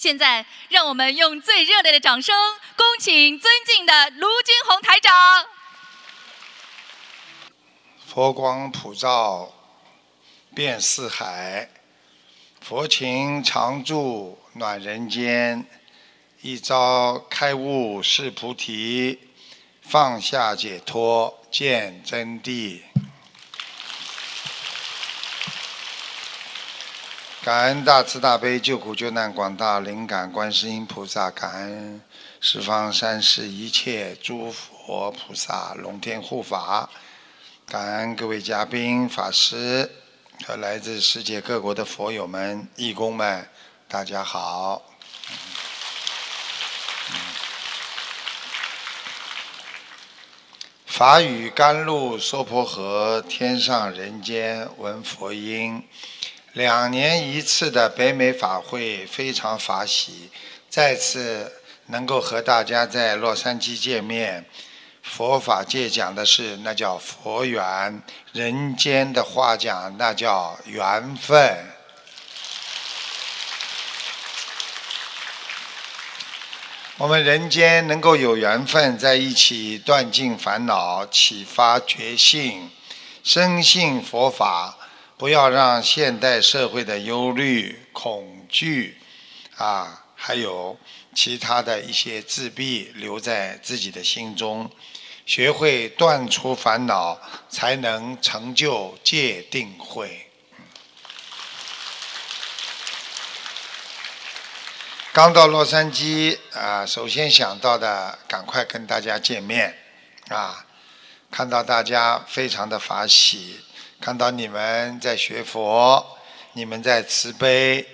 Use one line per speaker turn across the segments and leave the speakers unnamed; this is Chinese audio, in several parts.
现在，让我们用最热烈的掌声，恭请尊敬的卢军红台长。
佛光普照，遍四海；佛情常驻，暖人间。一朝开悟是菩提，放下解脱见真谛。感恩大慈大悲救苦救难广大灵感观世音菩萨，感恩十方三世一切诸佛菩萨龙天护法，感恩各位嘉宾、法师和来自世界各国的佛友们、义工们，大家好。法语甘露娑婆诃，天上人间闻佛音。两年一次的北美法会非常法喜，再次能够和大家在洛杉矶见面。佛法界讲的是那叫佛缘，人间的话讲那叫缘分。我们人间能够有缘分在一起，断尽烦恼，启发觉性，深信佛法。不要让现代社会的忧虑、恐惧，啊，还有其他的一些自闭留在自己的心中，学会断除烦恼，才能成就戒定慧。刚到洛杉矶啊，首先想到的，赶快跟大家见面，啊，看到大家非常的法喜。看到你们在学佛，你们在慈悲，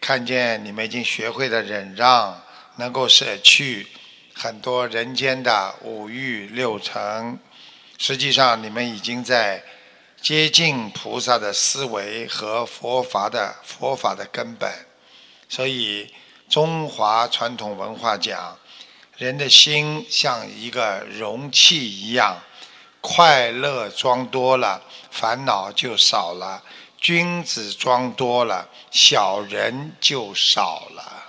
看见你们已经学会了忍让，能够舍去很多人间的五欲六尘，实际上你们已经在接近菩萨的思维和佛法的佛法的根本。所以中华传统文化讲，人的心像一个容器一样，快乐装多了。烦恼就少了，君子装多了，小人就少了。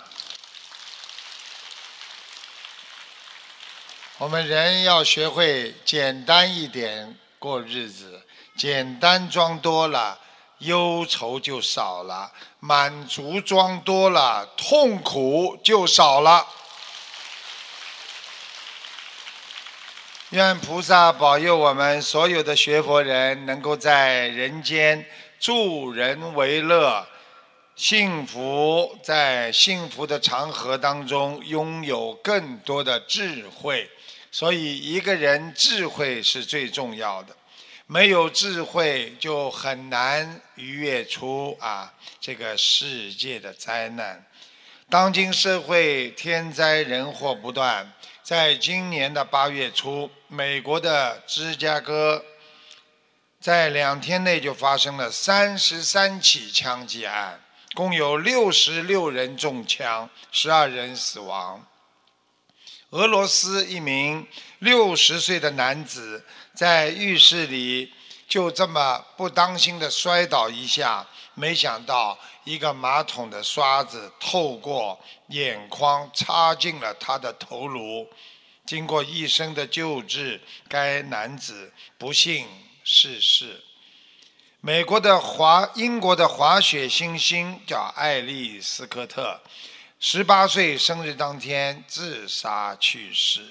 我们人要学会简单一点过日子，简单装多了，忧愁就少了；满足装多了，痛苦就少了。愿菩萨保佑我们所有的学佛人，能够在人间助人为乐，幸福在幸福的长河当中拥有更多的智慧。所以，一个人智慧是最重要的，没有智慧就很难逾越出啊这个世界的灾难。当今社会天灾人祸不断。在今年的八月初，美国的芝加哥在两天内就发生了三十三起枪击案，共有六十六人中枪，十二人死亡。俄罗斯一名六十岁的男子在浴室里就这么不当心的摔倒一下，没想到一个马桶的刷子透过眼眶插进了他的头颅。经过医生的救治，该男子不幸逝世。美国的滑，英国的滑雪新星叫艾利斯科特，十八岁生日当天自杀去世。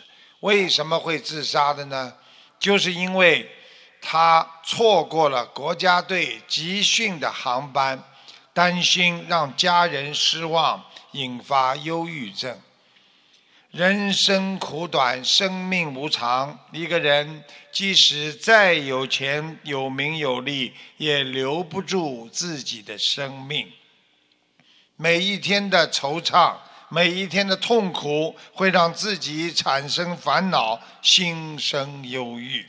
为什么会自杀的呢？就是因为他错过了国家队集训的航班，担心让家人失望，引发忧郁症。人生苦短，生命无常。一个人即使再有钱、有名、有利，也留不住自己的生命。每一天的惆怅，每一天的痛苦，会让自己产生烦恼，心生忧郁。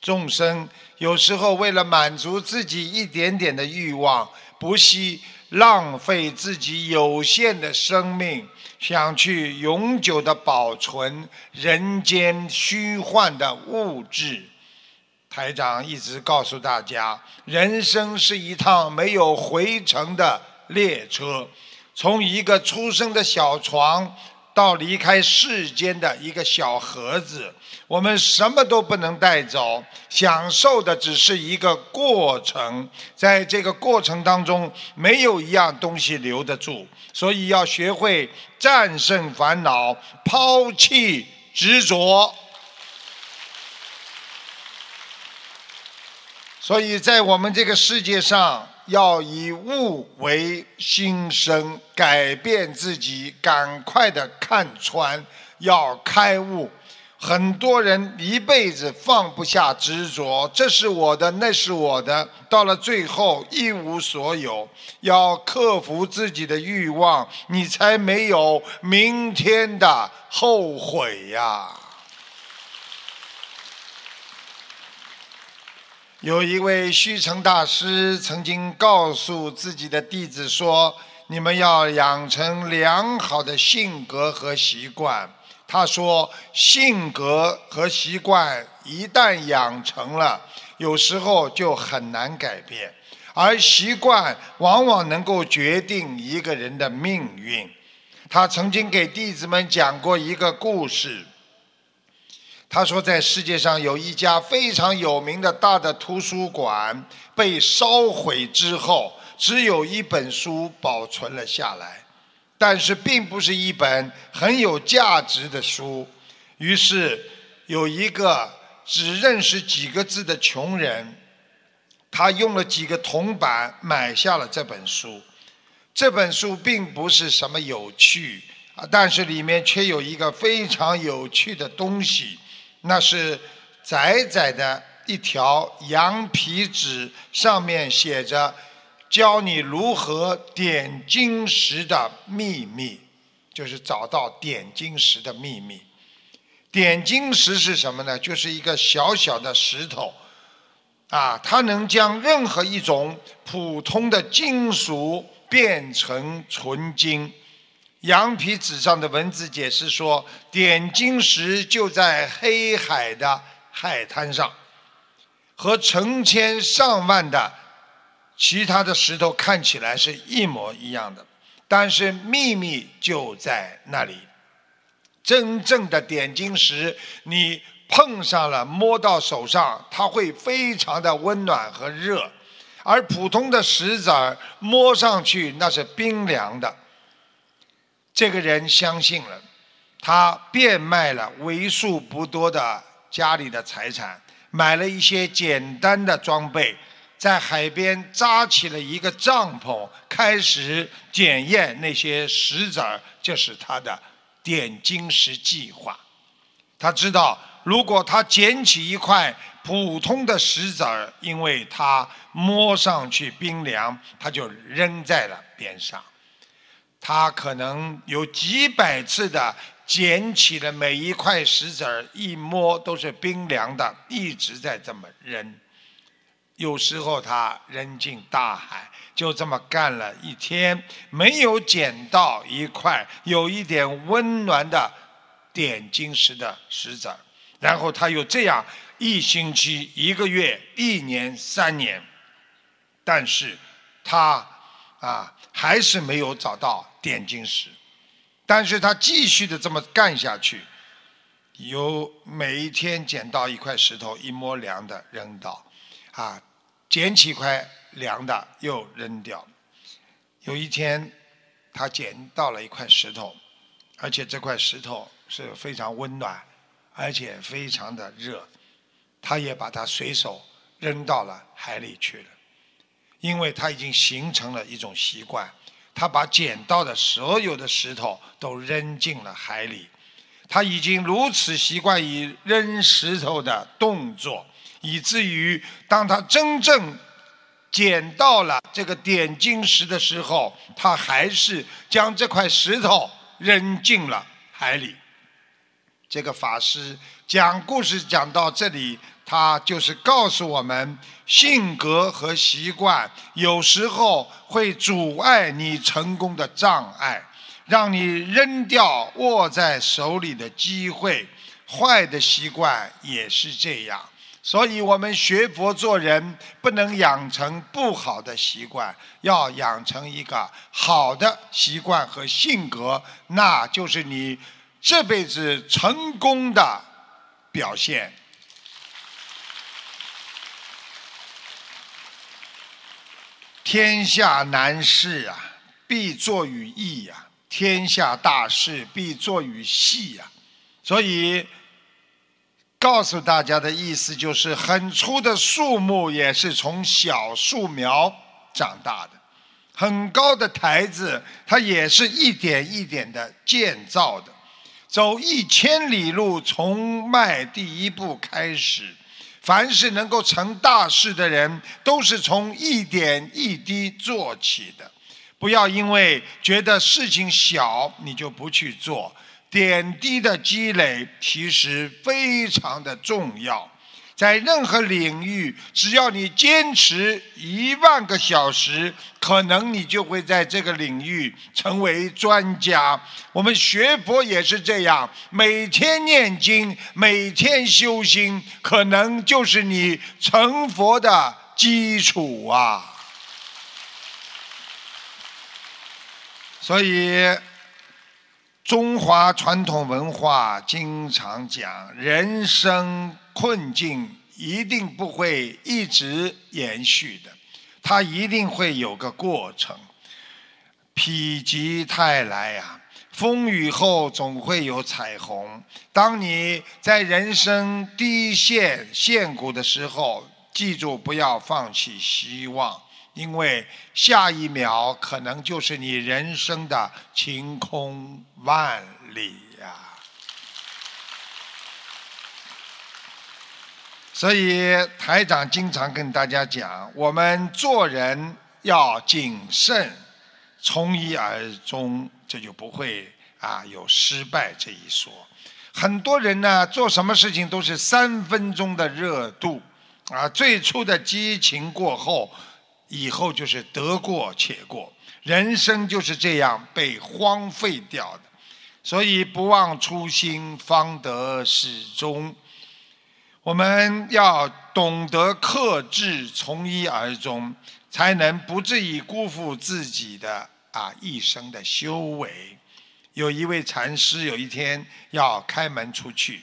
众生有时候为了满足自己一点点的欲望，不惜浪费自己有限的生命。想去永久的保存人间虚幻的物质，台长一直告诉大家，人生是一趟没有回程的列车，从一个出生的小床到离开世间的一个小盒子，我们什么都不能带走，享受的只是一个过程。在这个过程当中，没有一样东西留得住，所以要学会战胜烦恼，抛弃执着。所以在我们这个世界上，要以悟为心声，改变自己，赶快的看穿，要开悟。很多人一辈子放不下执着，这是我的，那是我的，到了最后一无所有。要克服自己的欲望，你才没有明天的后悔呀。有一位虚成大师曾经告诉自己的弟子说：“你们要养成良好的性格和习惯。”他说：“性格和习惯一旦养成了，有时候就很难改变，而习惯往往能够决定一个人的命运。”他曾经给弟子们讲过一个故事。他说，在世界上有一家非常有名的大的图书馆被烧毁之后，只有一本书保存了下来，但是并不是一本很有价值的书。于是，有一个只认识几个字的穷人，他用了几个铜板买下了这本书。这本书并不是什么有趣啊，但是里面却有一个非常有趣的东西。那是窄窄的一条羊皮纸，上面写着“教你如何点金石的秘密”，就是找到点金石的秘密。点金石是什么呢？就是一个小小的石头，啊，它能将任何一种普通的金属变成纯金。羊皮纸上的文字解释说，点金石就在黑海的海滩上，和成千上万的其他的石头看起来是一模一样的，但是秘密就在那里。真正的点金石，你碰上了，摸到手上，它会非常的温暖和热，而普通的石子儿摸上去那是冰凉的。这个人相信了，他变卖了为数不多的家里的财产，买了一些简单的装备，在海边扎起了一个帐篷，开始检验那些石子儿。这是他的点金石计划。他知道，如果他捡起一块普通的石子儿，因为他摸上去冰凉，他就扔在了边上。他可能有几百次的捡起了每一块石子儿，一摸都是冰凉的，一直在这么扔。有时候他扔进大海，就这么干了一天，没有捡到一块有一点温暖的点金石的石子儿。然后他又这样一星期、一个月、一年、三年，但是他啊。还是没有找到点金石，但是他继续的这么干下去，有每一天捡到一块石头，一摸凉的扔到，啊，捡起一块凉的又扔掉。有一天，他捡到了一块石头，而且这块石头是非常温暖，而且非常的热，他也把它随手扔到了海里去了。因为他已经形成了一种习惯，他把捡到的所有的石头都扔进了海里。他已经如此习惯于扔石头的动作，以至于当他真正捡到了这个点金石的时候，他还是将这块石头扔进了海里。这个法师讲故事讲到这里。他就是告诉我们，性格和习惯有时候会阻碍你成功的障碍，让你扔掉握在手里的机会。坏的习惯也是这样，所以我们学佛做人，不能养成不好的习惯，要养成一个好的习惯和性格，那就是你这辈子成功的表现。天下难事啊，必作于易呀；天下大事，必作于细呀。所以。告诉大家的意思就是，很粗的树木也是从小树苗长大的，很高的台子它也是一点一点的建造的。走一千里路，从迈第一步开始。凡是能够成大事的人，都是从一点一滴做起的。不要因为觉得事情小，你就不去做。点滴的积累其实非常的重要，在任何领域，只要你坚持一万个小时，可能你就会在这个领域成为专家。我们学佛也是这样，每天念经，每天修心，可能就是你成佛的基础啊。所以。中华传统文化经常讲，人生困境一定不会一直延续的，它一定会有个过程。否极泰来呀，风雨后总会有彩虹。当你在人生低线线谷的时候，记住不要放弃希望。因为下一秒可能就是你人生的晴空万里呀，所以台长经常跟大家讲，我们做人要谨慎，从一而终，这就不会啊有失败这一说。很多人呢，做什么事情都是三分钟的热度，啊，最初的激情过后。以后就是得过且过，人生就是这样被荒废掉的。所以不忘初心，方得始终。我们要懂得克制，从一而终，才能不至于辜负自己的啊一生的修为。有一位禅师，有一天要开门出去，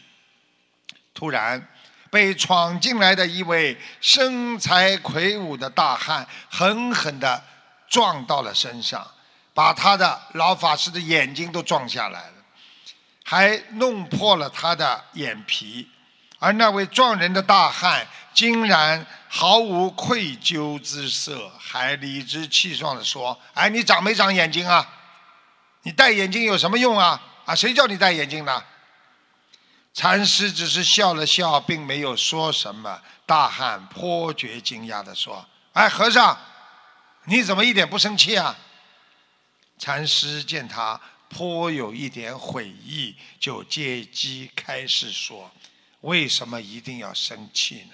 突然。被闯进来的一位身材魁梧的大汉狠狠地撞到了身上，把他的老法师的眼睛都撞下来了，还弄破了他的眼皮。而那位撞人的大汉竟然毫无愧疚之色，还理直气壮地说：“哎，你长没长眼睛啊？你戴眼镜有什么用啊？啊，谁叫你戴眼镜的？”禅师只是笑了笑，并没有说什么。大汉颇觉惊讶地说：“哎，和尚，你怎么一点不生气啊？”禅师见他颇有一点悔意，就借机开始说：“为什么一定要生气呢？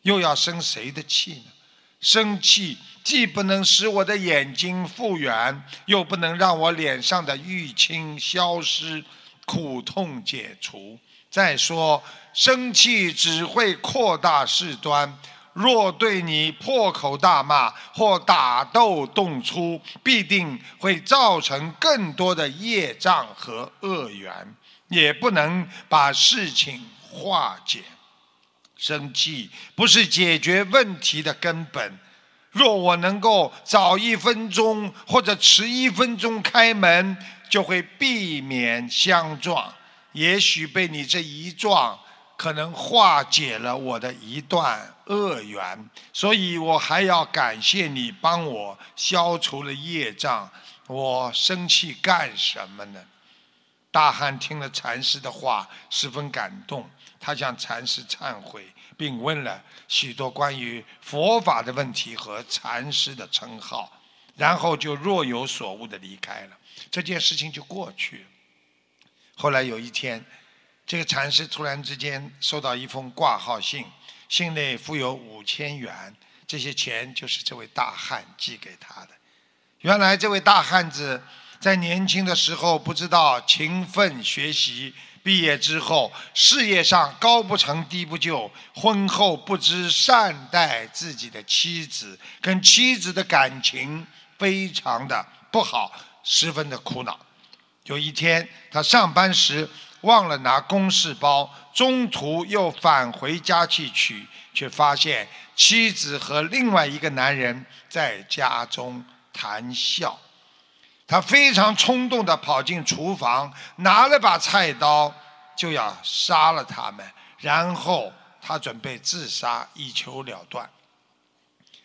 又要生谁的气呢？生气既不能使我的眼睛复原，又不能让我脸上的淤青消失，苦痛解除。”再说，生气只会扩大事端。若对你破口大骂或打斗动粗，必定会造成更多的业障和恶缘，也不能把事情化解。生气不是解决问题的根本。若我能够早一分钟或者迟一分钟开门，就会避免相撞。也许被你这一撞，可能化解了我的一段恶缘，所以我还要感谢你帮我消除了业障。我生气干什么呢？大汉听了禅师的话，十分感动，他向禅师忏悔，并问了许多关于佛法的问题和禅师的称号，然后就若有所悟的离开了。这件事情就过去了。后来有一天，这个禅师突然之间收到一封挂号信，信内附有五千元，这些钱就是这位大汉寄给他的。原来这位大汉子在年轻的时候不知道勤奋学习，毕业之后，事业上高不成低不就，婚后不知善待自己的妻子，跟妻子的感情非常的不好，十分的苦恼。有一天，他上班时忘了拿公事包，中途又返回家去取，却发现妻子和另外一个男人在家中谈笑。他非常冲动地跑进厨房，拿了把菜刀，就要杀了他们，然后他准备自杀以求了断。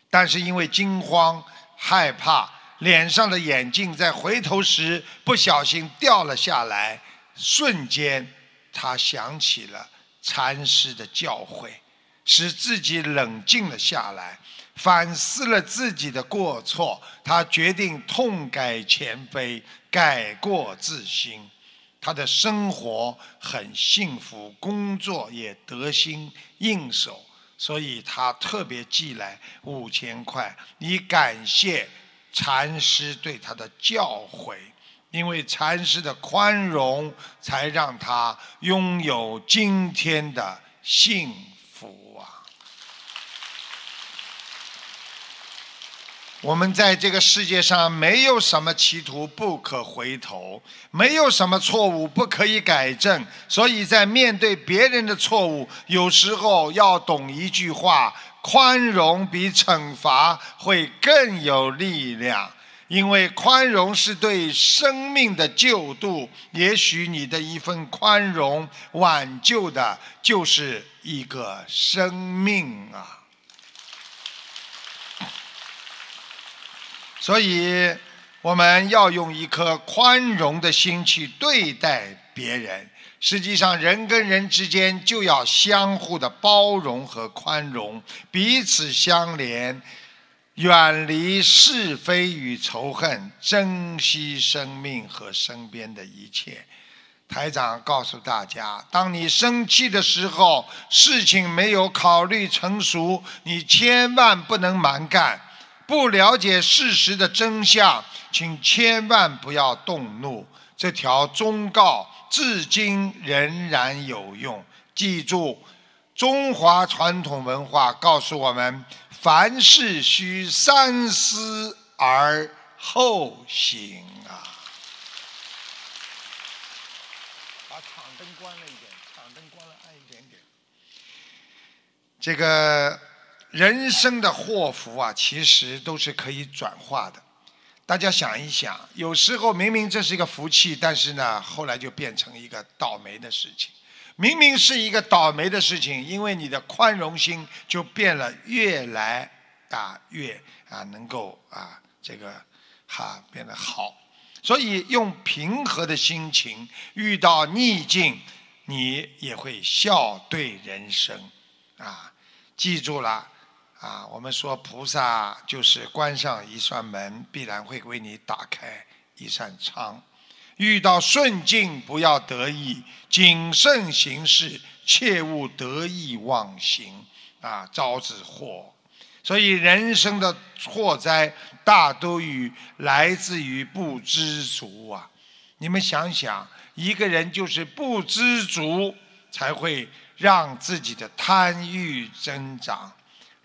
但是因为惊慌害怕，脸上的眼镜在回头时不小心掉了下来，瞬间他想起了禅师的教诲，使自己冷静了下来。反思了自己的过错，他决定痛改前非，改过自新。他的生活很幸福，工作也得心应手，所以他特别寄来五千块，以感谢禅师对他的教诲。因为禅师的宽容，才让他拥有今天的幸福啊。我们在这个世界上没有什么歧途不可回头，没有什么错误不可以改正。所以在面对别人的错误，有时候要懂一句话：宽容比惩罚会更有力量。因为宽容是对生命的救度。也许你的一份宽容，挽救的就是一个生命啊。所以，我们要用一颗宽容的心去对待别人。实际上，人跟人之间就要相互的包容和宽容，彼此相连，远离是非与仇恨，珍惜生命和身边的一切。台长告诉大家：当你生气的时候，事情没有考虑成熟，你千万不能蛮干。不了解事实的真相，请千万不要动怒。这条忠告至今仍然有用。记住，中华传统文化告诉我们：凡事需三思而后行啊！把场灯关了一点，场灯关了暗一点点。这个。人生的祸福啊，其实都是可以转化的。大家想一想，有时候明明这是一个福气，但是呢，后来就变成一个倒霉的事情。明明是一个倒霉的事情，因为你的宽容心就变了，越来啊越啊能够啊这个哈变得好。所以用平和的心情遇到逆境，你也会笑对人生啊！记住了。啊，我们说菩萨就是关上一扇门，必然会为你打开一扇窗。遇到顺境不要得意，谨慎行事，切勿得意忘形啊，招致祸。所以人生的祸灾大都与来自于不知足啊。你们想想，一个人就是不知足，才会让自己的贪欲增长。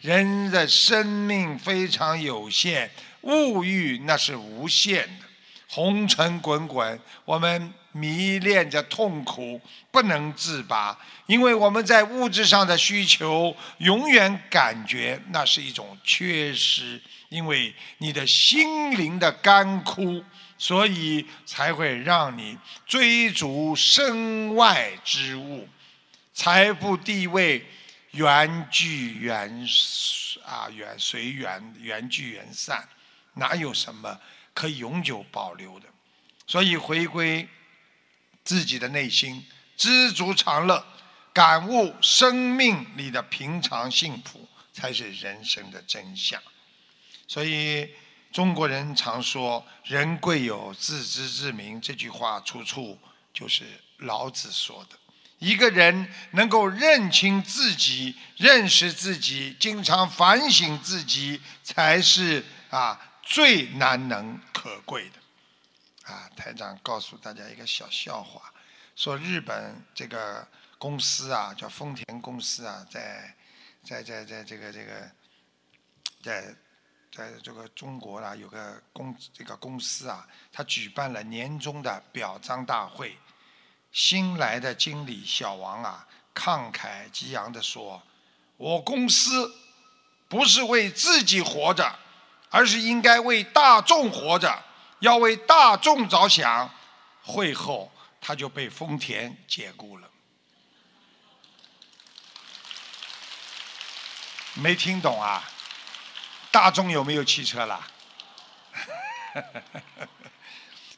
人的生命非常有限，物欲那是无限的，红尘滚滚，我们迷恋着痛苦，不能自拔。因为我们在物质上的需求，永远感觉那是一种缺失。因为你的心灵的干枯，所以才会让你追逐身外之物，财富地位。缘聚缘啊，缘随缘，缘聚缘散，哪有什么可以永久保留的？所以回归自己的内心，知足常乐，感悟生命里的平常幸福，才是人生的真相。所以中国人常说“人贵有自知之明”，这句话出处就是老子说的。一个人能够认清自己、认识自己、经常反省自己，才是啊最难能可贵的。啊，台长告诉大家一个小笑话：说日本这个公司啊，叫丰田公司啊，在在在在这个这个在在这个中国啦，有个公这个公司啊，他举办了年终的表彰大会。新来的经理小王啊，慷慨激昂地说：“我公司不是为自己活着，而是应该为大众活着，要为大众着想。”会后，他就被丰田解雇了。没听懂啊？大众有没有汽车啦？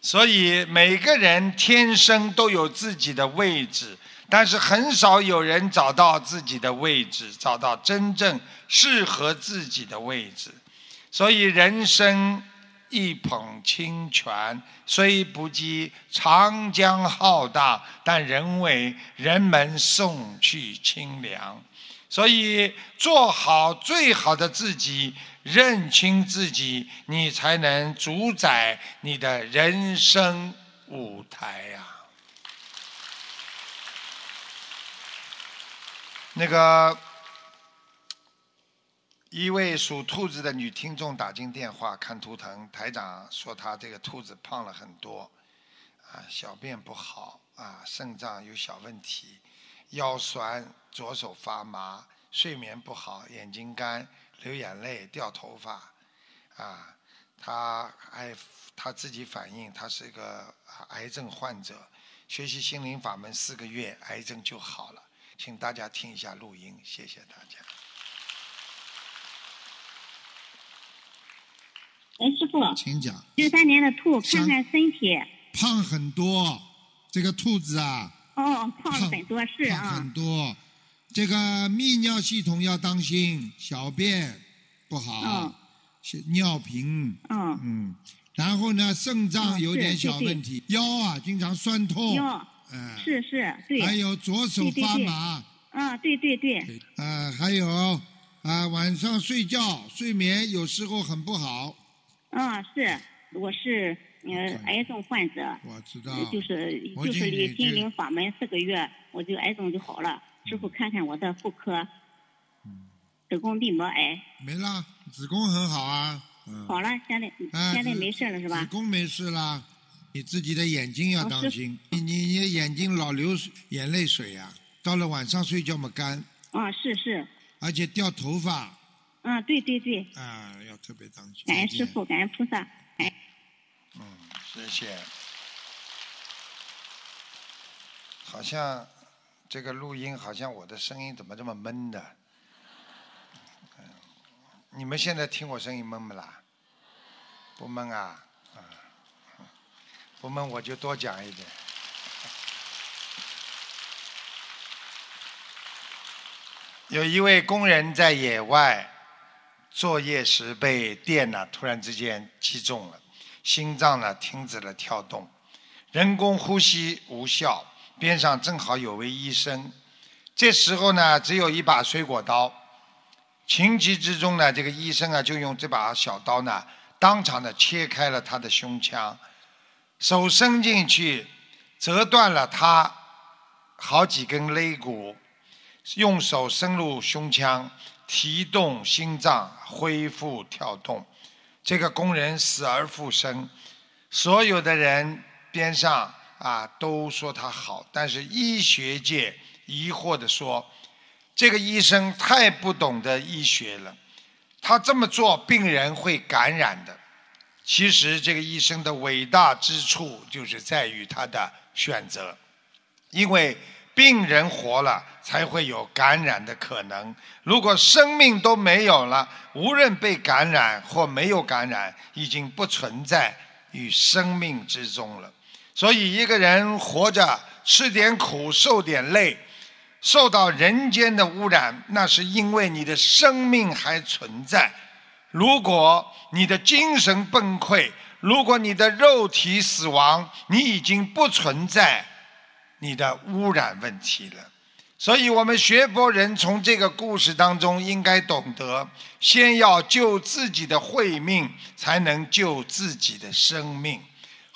所以每个人天生都有自己的位置，但是很少有人找到自己的位置，找到真正适合自己的位置。所以人生一捧清泉，虽不及长江浩大，但仍为人们送去清凉。所以做好最好的自己。认清自己，你才能主宰你的人生舞台呀。那个一位属兔子的女听众打进电话看图腾，台长说她这个兔子胖了很多，啊，小便不好，啊，肾脏有小问题，腰酸，左手发麻，睡眠不好，眼睛干。流眼泪、掉头发，啊，他还他自己反映，他是一个癌症患者，学习心灵法门四个月，癌症就好了。请大家听一下录音，谢谢大家。
哎，师傅，
请讲。
六三年的兔，看看身体。
胖很多，这个兔子啊。
哦，胖很多是啊。
胖很多。这个泌尿系统要当心，小便不好，尿频，
嗯，
嗯，然后呢，肾脏有点小问题，腰啊经常酸痛，
腰，
嗯，
是是，对，
还有左手发麻，
啊，对对对，
啊，还有啊，晚上睡觉睡眠有时候很不好，
啊，是，我是呃癌症患者，
我知道，
就是就是离心灵法门四个月，我就癌症就好了。师傅，看看我的妇科，子宫壁膜癌
没了，子宫很好啊，
好了，现在现在没事了是吧？
子宫没事了，你自己的眼睛要当心，你你你眼睛老流眼泪水呀，到了晚上睡觉嘛干。
啊，是是。
而且掉头发。
嗯，对对对。
啊，要特别当心。
感恩师傅，感恩菩萨。哎。
嗯，谢谢。好像。这个录音好像我的声音怎么这么闷的？你们现在听我声音闷不啦？不闷啊，不闷我就多讲一点。有一位工人在野外作业时被电呢，突然之间击中了，心脏呢停止了跳动，人工呼吸无效。边上正好有位医生，这时候呢，只有一把水果刀。情急之中呢，这个医生啊，就用这把小刀呢，当场的切开了他的胸腔，手伸进去，折断了他好几根肋骨，用手伸入胸腔，提动心脏，恢复跳动。这个工人死而复生，所有的人边上。啊，都说他好，但是医学界疑惑地说，这个医生太不懂得医学了，他这么做病人会感染的。其实这个医生的伟大之处就是在于他的选择，因为病人活了才会有感染的可能。如果生命都没有了，无论被感染或没有感染，已经不存在于生命之中了。所以，一个人活着，吃点苦，受点累，受到人间的污染，那是因为你的生命还存在。如果你的精神崩溃，如果你的肉体死亡，你已经不存在你的污染问题了。所以，我们学佛人从这个故事当中应该懂得：先要救自己的慧命，才能救自己的生命。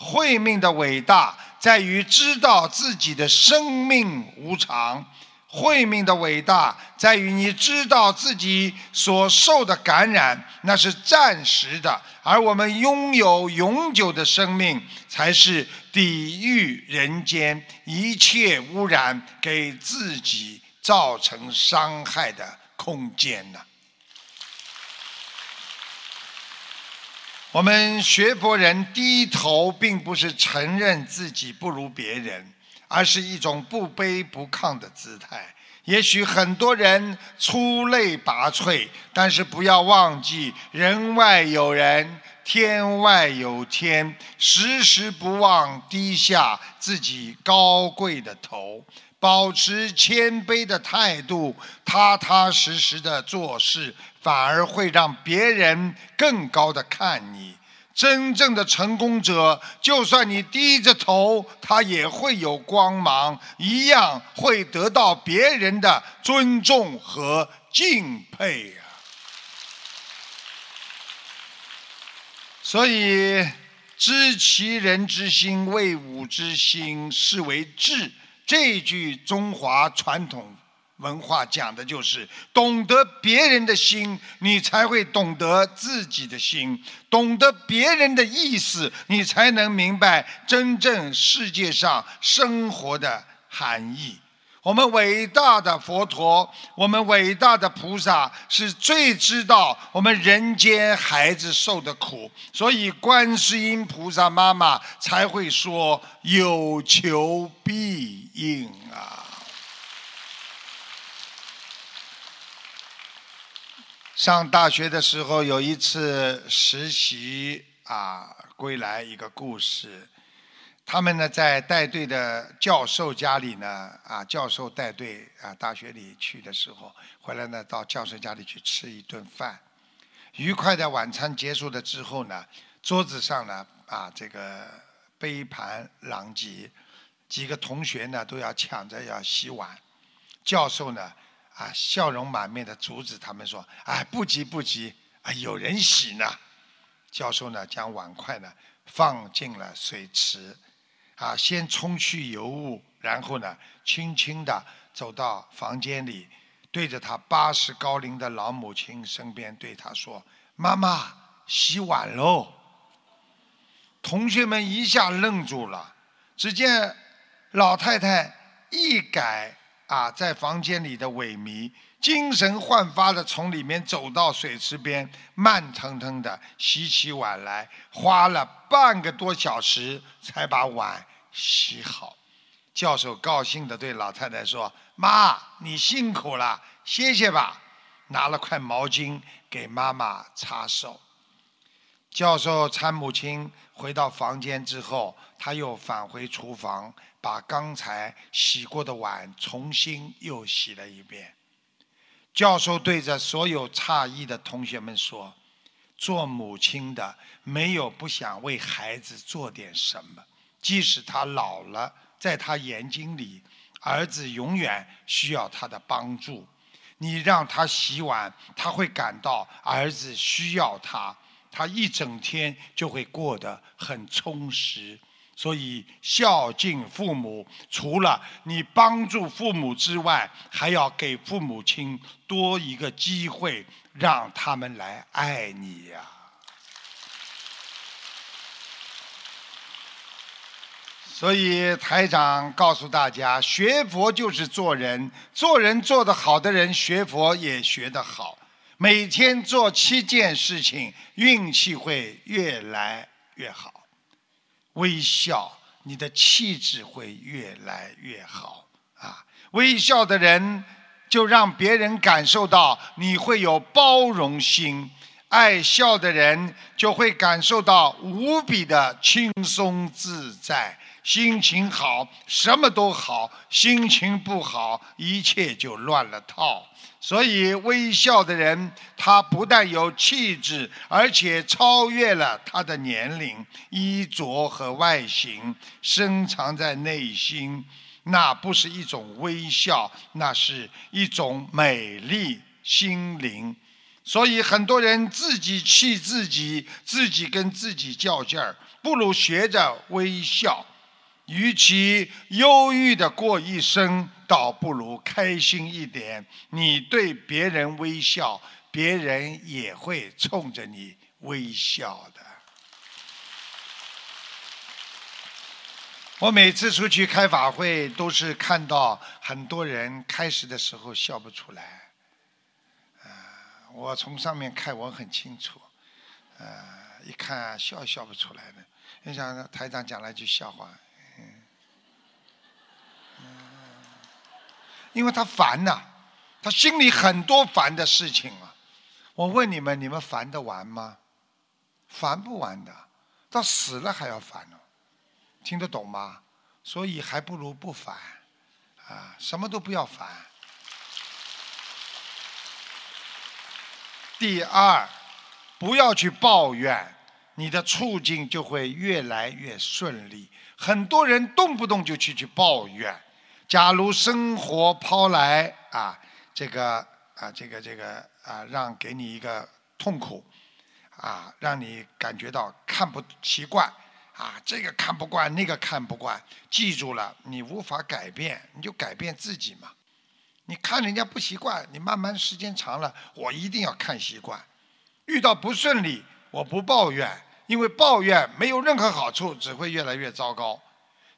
慧命的伟大在于知道自己的生命无常。慧命的伟大在于你知道自己所受的感染那是暂时的，而我们拥有永久的生命，才是抵御人间一切污染给自己造成伤害的空间呢。我们学佛人低头，并不是承认自己不如别人。而是一种不卑不亢的姿态。也许很多人出类拔萃，但是不要忘记，人外有人，天外有天，时时不忘低下自己高贵的头，保持谦卑的态度，踏踏实实的做事，反而会让别人更高的看你。真正的成功者，就算你低着头，他也会有光芒，一样会得到别人的尊重和敬佩啊！所以，知其人之心，为吾之心，是为智。这句中华传统。文化讲的就是懂得别人的心，你才会懂得自己的心；懂得别人的意思，你才能明白真正世界上生活的含义。我们伟大的佛陀，我们伟大的菩萨，是最知道我们人间孩子受的苦，所以观世音菩萨妈妈才会说有求必应啊。上大学的时候，有一次实习啊，归来一个故事。他们呢在带队的教授家里呢啊，教授带队啊，大学里去的时候，回来呢到教授家里去吃一顿饭。愉快的晚餐结束了之后呢，桌子上呢啊这个杯盘狼藉，几个同学呢都要抢着要洗碗。教授呢。啊，笑容满面的阻止他们说：“哎，不急不急，啊，有人洗呢。”教授呢，将碗筷呢放进了水池，啊，先冲去油污，然后呢，轻轻地走到房间里，对着他八十高龄的老母亲身边对他说：“妈妈，洗碗喽。”同学们一下愣住了，只见老太太一改。啊，在房间里的萎靡，精神焕发的从里面走到水池边，慢腾腾的洗起碗来，花了半个多小时才把碗洗好。教授高兴的对老太太说：“妈，你辛苦了，歇歇吧。”拿了块毛巾给妈妈擦手。教授搀母亲回到房间之后，他又返回厨房。把刚才洗过的碗重新又洗了一遍。教授对着所有诧异的同学们说：“做母亲的没有不想为孩子做点什么，即使他老了，在他眼睛里，儿子永远需要他的帮助。你让他洗碗，他会感到儿子需要他，他一整天就会过得很充实。”所以孝敬父母，除了你帮助父母之外，还要给父母亲多一个机会，让他们来爱你呀。所以台长告诉大家，学佛就是做人，做人做得好的人，学佛也学得好。每天做七件事情，运气会越来越好。微笑，你的气质会越来越好啊！微笑的人，就让别人感受到你会有包容心；爱笑的人，就会感受到无比的轻松自在。心情好，什么都好；心情不好，一切就乱了套。所以，微笑的人，他不但有气质，而且超越了他的年龄、衣着和外形，深藏在内心。那不是一种微笑，那是一种美丽心灵。所以，很多人自己气自己，自己跟自己较劲儿，不如学着微笑。与其忧郁的过一生，倒不如开心一点。你对别人微笑，别人也会冲着你微笑的。我每次出去开法会，都是看到很多人开始的时候笑不出来。啊，我从上面看我很清楚，啊，一看笑笑不出来的。你想台长讲了一句笑话，因为他烦呐，他心里很多烦的事情啊。我问你们，你们烦得完吗？烦不完的，到死了还要烦呢。听得懂吗？所以还不如不烦，啊，什么都不要烦。第二，不要去抱怨，你的处境就会越来越顺利。很多人动不动就去去抱怨，假如生活抛来啊，这个啊，这个这个啊，让给你一个痛苦，啊，让你感觉到看不习惯。啊，这个看不惯，那个看不惯，记住了，你无法改变，你就改变自己嘛。你看人家不习惯，你慢慢时间长了，我一定要看习惯。遇到不顺利，我不抱怨，因为抱怨没有任何好处，只会越来越糟糕。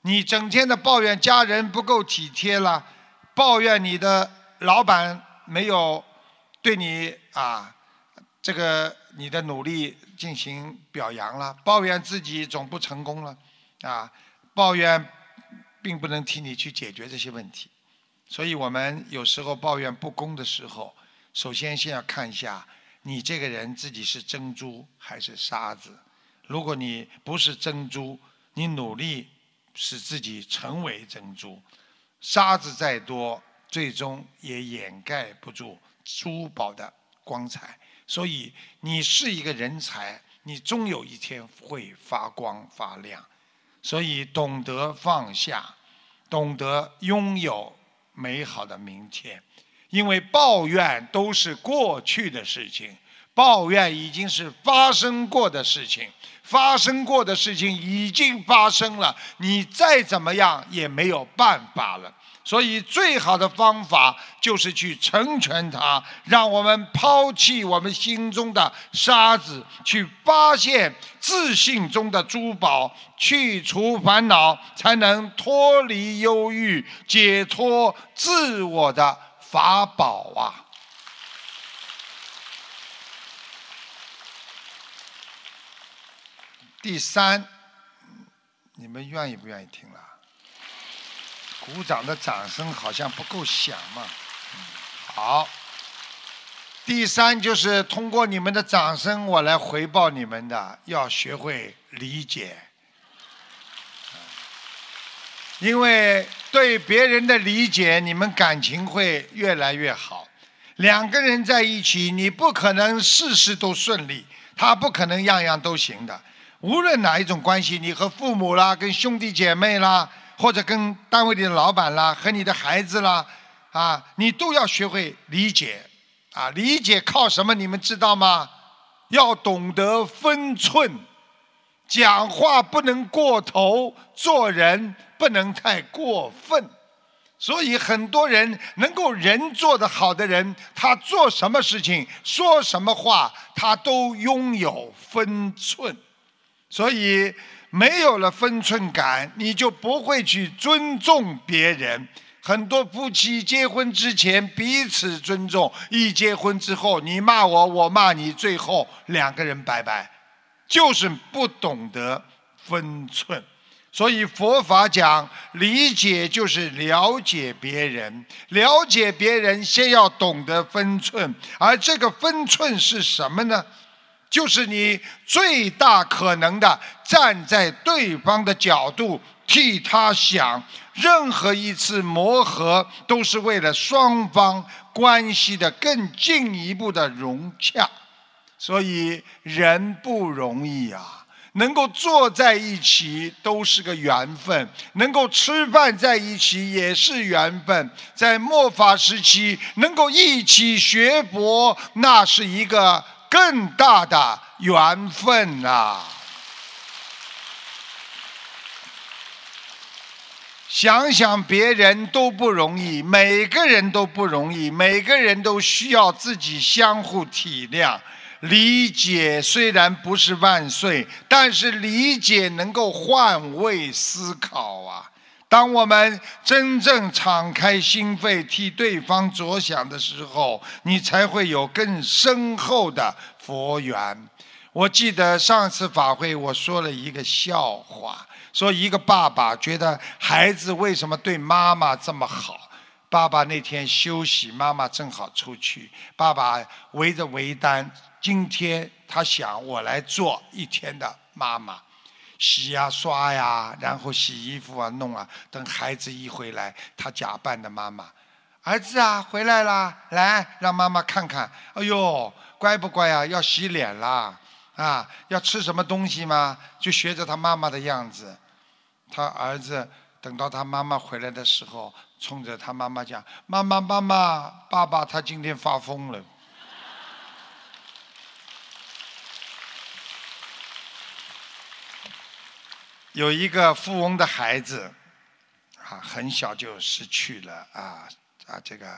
你整天的抱怨家人不够体贴了，抱怨你的老板没有对你啊。这个你的努力进行表扬了，抱怨自己总不成功了，啊，抱怨并不能替你去解决这些问题，所以我们有时候抱怨不公的时候，首先先要看一下你这个人自己是珍珠还是沙子。如果你不是珍珠，你努力使自己成为珍珠，沙子再多，最终也掩盖不住珠宝的光彩。所以你是一个人才，你终有一天会发光发亮。所以懂得放下，懂得拥有美好的明天。因为抱怨都是过去的事情，抱怨已经是发生过的事情，发生过的事情已经发生了，你再怎么样也没有办法了。所以，最好的方法就是去成全他，让我们抛弃我们心中的沙子，去发现自信中的珠宝，去除烦恼，才能脱离忧郁，解脱自我的法宝啊！第三，你们愿意不愿意听了？鼓掌的掌声好像不够响嘛，好。第三就是通过你们的掌声，我来回报你们的，要学会理解。因为对别人的理解，你们感情会越来越好。两个人在一起，你不可能事事都顺利，他不可能样样都行的。无论哪一种关系，你和父母啦，跟兄弟姐妹啦。或者跟单位里的老板啦，和你的孩子啦，啊，你都要学会理解，啊，理解靠什么？你们知道吗？要懂得分寸，讲话不能过头，做人不能太过分。所以很多人能够人做得好的人，他做什么事情、说什么话，他都拥有分寸。所以。没有了分寸感，你就不会去尊重别人。很多夫妻结婚之前彼此尊重，一结婚之后你骂我，我骂你，最后两个人拜拜，就是不懂得分寸。所以佛法讲理解就是了解别人，了解别人先要懂得分寸，而这个分寸是什么呢？就是你最大可能的站在对方的角度替他想，任何一次磨合都是为了双方关系的更进一步的融洽。所以人不容易啊，能够坐在一起都是个缘分，能够吃饭在一起也是缘分。在末法时期能够一起学佛，那是一个。更大的缘分呐！想想别人都不容易，每个人都不容易，每个人都需要自己相互体谅、理解。虽然不是万岁，但是理解能够换位思考啊。当我们真正敞开心扉替对方着想的时候，你才会有更深厚的佛缘。我记得上次法会我说了一个笑话，说一个爸爸觉得孩子为什么对妈妈这么好。爸爸那天休息，妈妈正好出去，爸爸围着围单，今天他想我来做一天的妈妈。洗呀刷呀，然后洗衣服啊弄啊。等孩子一回来，他假扮的妈妈，儿子啊回来啦，来让妈妈看看。哎呦，乖不乖啊？要洗脸啦，啊，要吃什么东西吗？就学着他妈妈的样子。他儿子等到他妈妈回来的时候，冲着他妈妈讲：“妈妈妈妈，爸爸他今天发疯了。”有一个富翁的孩子，啊，很小就失去了啊啊这个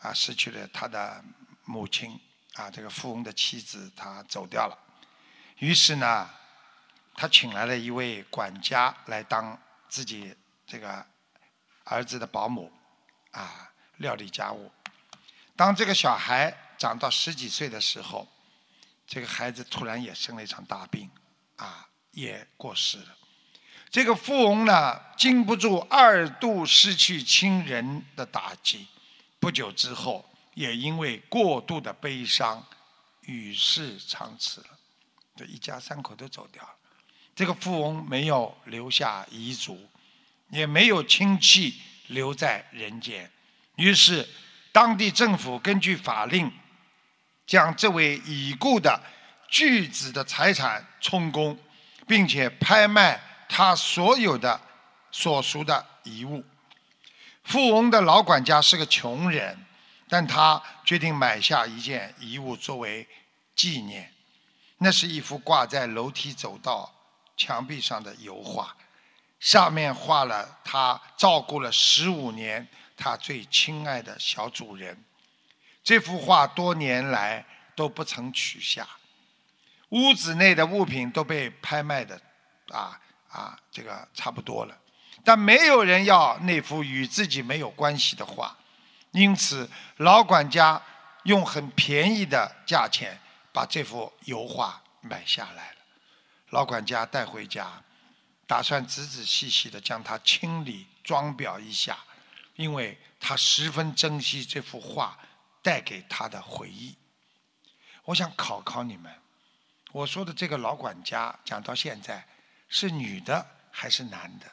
啊失去了他的母亲啊，这个富翁的妻子他走掉了，于是呢，他请来了一位管家来当自己这个儿子的保姆啊，料理家务。当这个小孩长到十几岁的时候，这个孩子突然也生了一场大病啊，也过世了。这个富翁呢，经不住二度失去亲人的打击，不久之后，也因为过度的悲伤，与世长辞了。这一家三口都走掉了。这个富翁没有留下遗嘱，也没有亲戚留在人间。于是，当地政府根据法令，将这位已故的巨子的财产充公，并且拍卖。他所有的所属的遗物，富翁的老管家是个穷人，但他决定买下一件遗物作为纪念。那是一幅挂在楼梯走道墙壁上的油画，上面画了他照顾了十五年他最亲爱的小主人。这幅画多年来都不曾取下，屋子内的物品都被拍卖的啊。啊，这个差不多了，但没有人要那幅与自己没有关系的画，因此老管家用很便宜的价钱把这幅油画买下来了。老管家带回家，打算仔仔细细的将它清理装裱一下，因为他十分珍惜这幅画带给他的回忆。我想考考你们，我说的这个老管家讲到现在。是女的还是男的？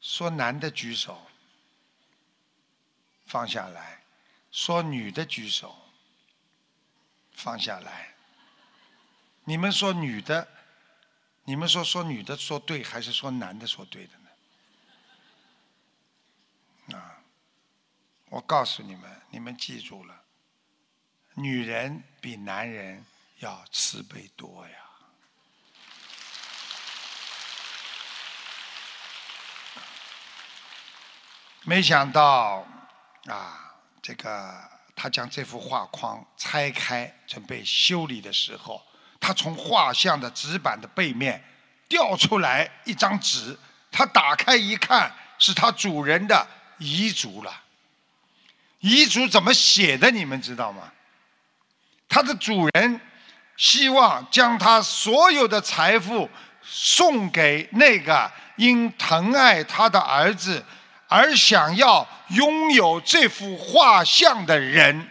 说男的举手，放下来；说女的举手，放下来。你们说女的，你们说说女的说对，还是说男的说对的呢？啊！我告诉你们，你们记住了，女人比男人。要慈悲多呀！没想到啊，这个他将这幅画框拆开，准备修理的时候，他从画像的纸板的背面掉出来一张纸，他打开一看，是他主人的遗嘱了。遗嘱怎么写的？你们知道吗？他的主人。希望将他所有的财富送给那个因疼爱他的儿子而想要拥有这幅画像的人，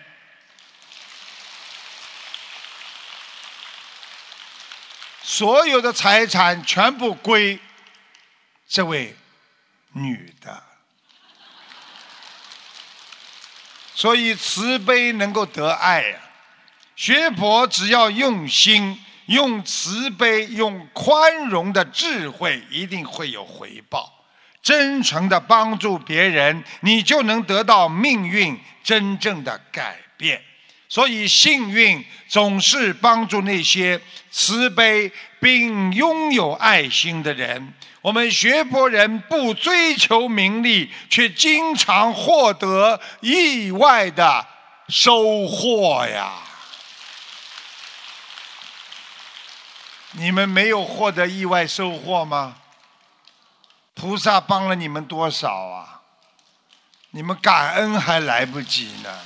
所有的财产全部归这位女的，所以慈悲能够得爱呀。学佛只要用心、用慈悲、用宽容的智慧，一定会有回报。真诚的帮助别人，你就能得到命运真正的改变。所以幸运总是帮助那些慈悲并拥有爱心的人。我们学佛人不追求名利，却经常获得意外的收获呀！你们没有获得意外收获吗？菩萨帮了你们多少啊？你们感恩还来不及呢。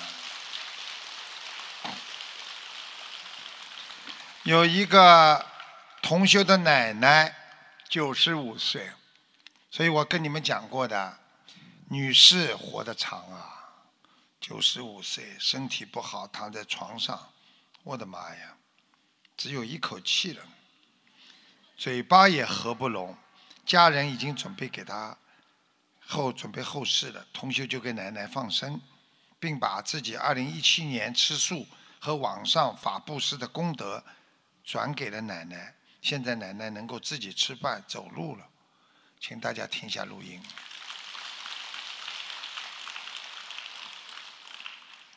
有一个同修的奶奶，九十五岁，所以我跟你们讲过的，女士活得长啊，九十五岁身体不好，躺在床上，我的妈呀，只有一口气了，嘴巴也合不拢，家人已经准备给他后准备后事了，同修就给奶奶放生，并把自己二零一七年吃素和网上法布施的功德。转给了奶奶，现在奶奶能够自己吃饭、走路了，请大家听一下录音。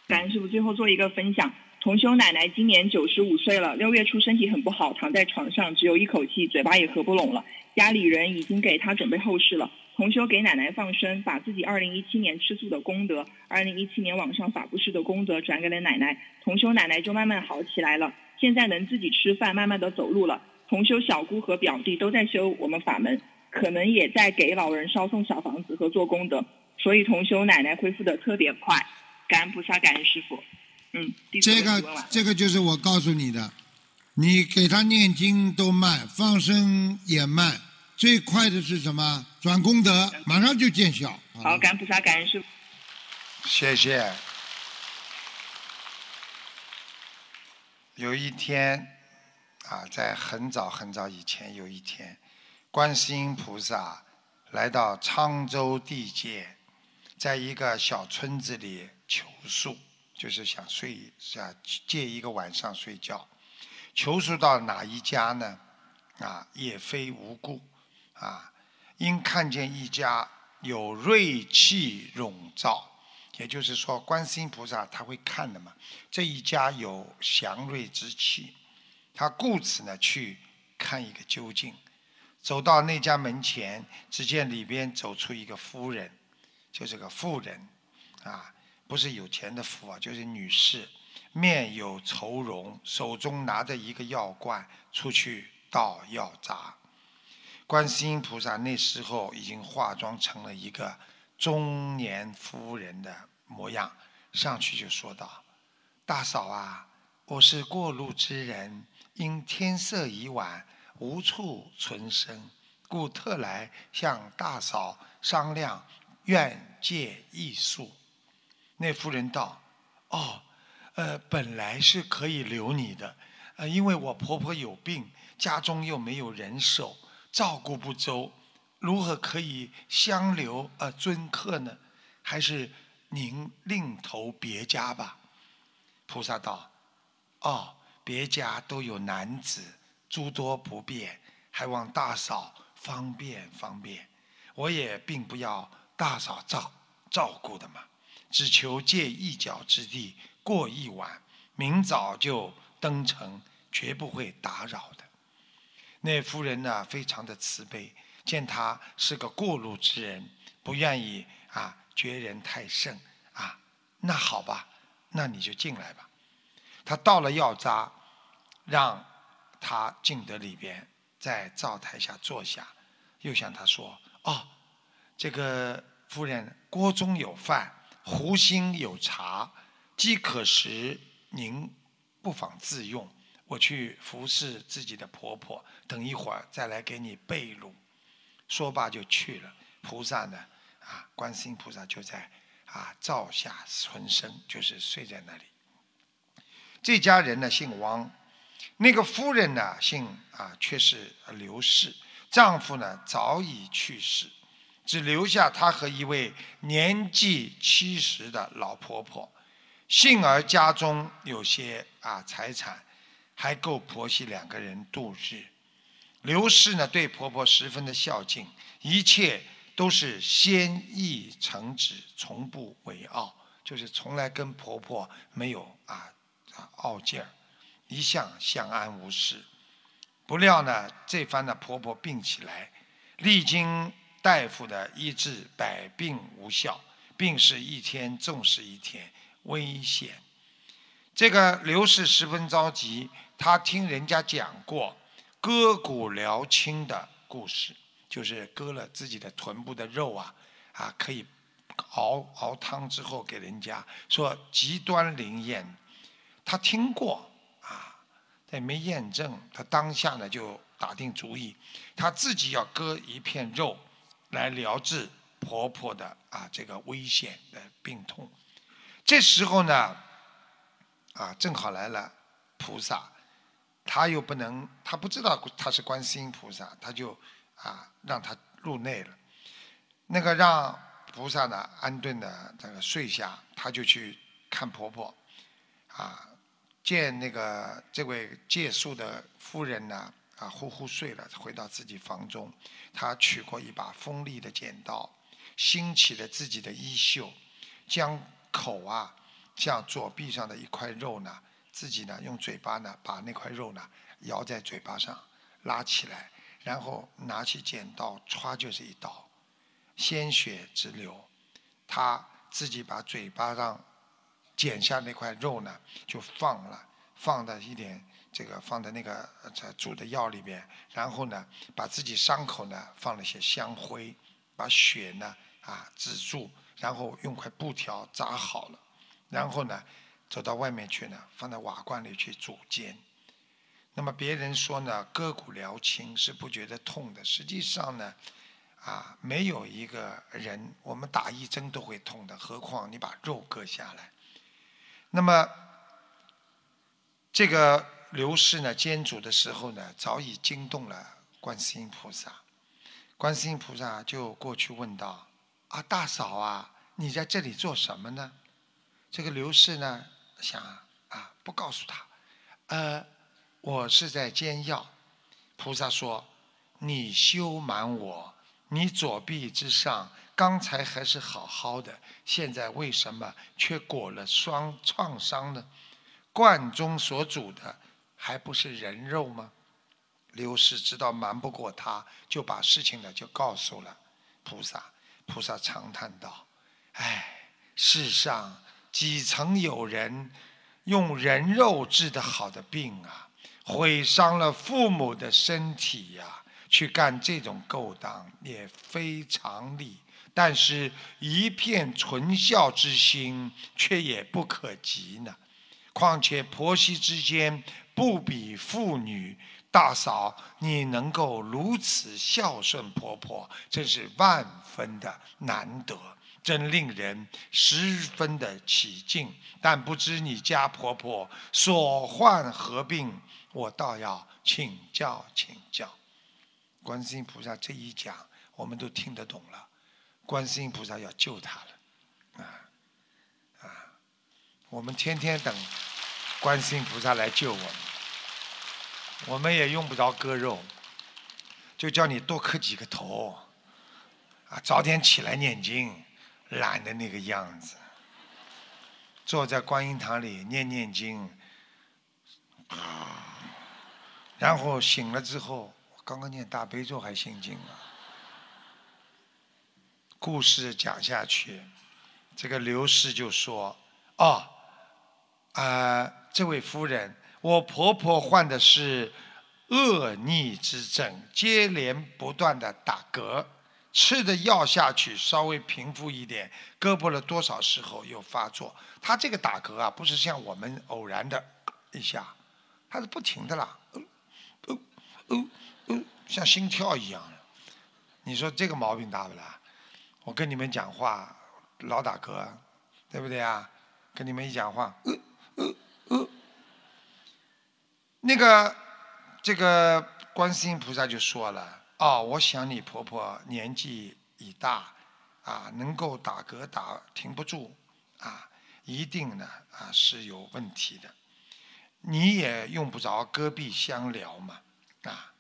感恩师傅，最后做一个分享。同修奶奶今年九十五岁了，六月初身体很不好，躺在床上，只有一口气，嘴巴也合不拢了。家里人已经给她准备后事了。同修给奶奶放生，把自己二零一七年吃素的功德，二零一七年网上法布施的功德转给了奶奶。同修奶奶就慢慢好起来了。现在能自己吃饭，慢慢的走路了。同修小姑和表弟都在修我们法门，可能也在给老人烧送小房子和做功德，所以同修奶奶恢复的特别快。感恩菩萨，感恩师傅。嗯，
这个这个就是我告诉你的，你给他念经都慢，放生也慢，最快的是什么？转功德，马上就见效。
好，感恩菩萨，感恩师傅。
谢谢。有一天，啊，在很早很早以前，有一天，观世音菩萨来到沧州地界，在一个小村子里求宿，就是想睡，想借一个晚上睡觉。求助到哪一家呢？啊，也非无故，啊，因看见一家有瑞气笼罩。也就是说，观世音菩萨他会看的嘛。这一家有祥瑞之气，他故此呢去看一个究竟。走到那家门前，只见里边走出一个夫人，就这个妇人，啊，不是有钱的妇啊，就是女士，面有愁容，手中拿着一个药罐出去倒药渣。观世音菩萨那时候已经化妆成了一个中年夫人的。模样上去就说道：“大嫂啊，我是过路之人，因天色已晚，无处存身，故特来向大嫂商量，愿借一宿。”那夫人道：“哦，呃，本来是可以留你的，呃，因为我婆婆有病，家中又没有人手，照顾不周，如何可以相留呃尊客呢？还是？”您另投别家吧。菩萨道：“哦，别家都有男子，诸多不便，还望大嫂方便方便。我也并不要大嫂照照顾的嘛，只求借一角之地过一晚，明早就登城，绝不会打扰的。”那夫人呢，非常的慈悲，见他是个过路之人，不愿意啊。绝人太甚啊！那好吧，那你就进来吧。他倒了药渣，让他进得里边，在灶台下坐下，又向他说：“哦，这个夫人，锅中有饭，壶心有茶，饥可食，您不妨自用。我去服侍自己的婆婆，等一会儿再来给你备乳。”说罢就去了。菩萨呢？啊，观世音菩萨就在啊灶下存身，就是睡在那里。这家人呢姓汪，那个夫人呢姓啊却是刘氏，丈夫呢早已去世，只留下她和一位年纪七十的老婆婆。幸而家中有些啊财产，还够婆媳两个人度日。刘氏呢对婆婆十分的孝敬，一切。都是先意成旨，从不为傲，就是从来跟婆婆没有啊啊傲劲儿，一向相安无事。不料呢，这番呢婆婆病起来，历经大夫的医治，百病无效，病是一天重是一天，危险。这个刘氏十分着急，他听人家讲过割骨疗亲的故事，就是割了自己的臀部的肉啊，啊可以熬熬汤之后给人家，说极端灵验。他听过啊，但没验证。他当下呢就打定主意，他自己要割一片肉来疗治婆婆的啊这个危险的病痛。这时候呢。啊，正好来了菩萨，他又不能，他不知道他是观世音菩萨，他就啊让他入内了。那个让菩萨呢安顿的这个睡下，他就去看婆婆，啊见那个这位借宿的夫人呢啊呼呼睡了，回到自己房中，他取过一把锋利的剪刀，兴起了自己的衣袖，将口啊。像左臂上的一块肉呢，自己呢用嘴巴呢把那块肉呢咬在嘴巴上，拉起来，然后拿起剪刀歘就是一刀，鲜血直流。他自己把嘴巴上剪下那块肉呢就放了，放的一点这个放在那个煮的药里边，然后呢把自己伤口呢放了些香灰，把血呢啊止住，然后用块布条扎好了。然后呢，走到外面去呢，放在瓦罐里去煮煎。那么别人说呢，割骨疗亲是不觉得痛的。实际上呢，啊，没有一个人，我们打一针都会痛的，何况你把肉割下来。那么这个刘氏呢，煎煮的时候呢，早已惊动了观世音菩萨。观世音菩萨就过去问道：“啊，大嫂啊，你在这里做什么呢？”这个刘氏呢，想啊，不告诉他，呃，我是在煎药。菩萨说：“你休瞒我，你左臂之上刚才还是好好的，现在为什么却裹了双创伤呢？罐中所煮的还不是人肉吗？”刘氏知道瞒不过他，就把事情呢就告诉了菩萨。菩萨长叹道：“唉，世上……”几曾有人用人肉治得好的病啊？毁伤了父母的身体呀！去干这种勾当也非常理，但是一片纯孝之心却也不可及呢。况且婆媳之间不比妇女，大嫂你能够如此孝顺婆婆，真是万分的难得。真令人十分的起敬，但不知你家婆婆所患何病，我倒要请教请教。观世音菩萨这一讲，我们都听得懂了。观世音菩萨要救他了，啊啊！我们天天等观世音菩萨来救我们，我们也用不着割肉，就叫你多磕几个头，啊，早点起来念经。懒的那个样子，坐在观音堂里念念经，然后醒了之后，刚刚念大悲咒还心经啊。故事讲下去，这个刘氏就说：“哦，啊，这位夫人，我婆婆患的是恶逆之症，接连不断的打嗝。”吃的药下去稍微平复一点，胳膊了多少时候又发作？他这个打嗝啊，不是像我们偶然的一下，他是不停的啦，哦哦哦哦，像心跳一样。你说这个毛病大不大？我跟你们讲话老打嗝，对不对啊？跟你们一讲话，呃呃呃，那个这个观世音菩萨就说了。哦，我想你婆婆年纪已大，啊，能够打嗝打停不住，啊，一定呢啊是有问题的。你也用不着戈壁相疗嘛，啊，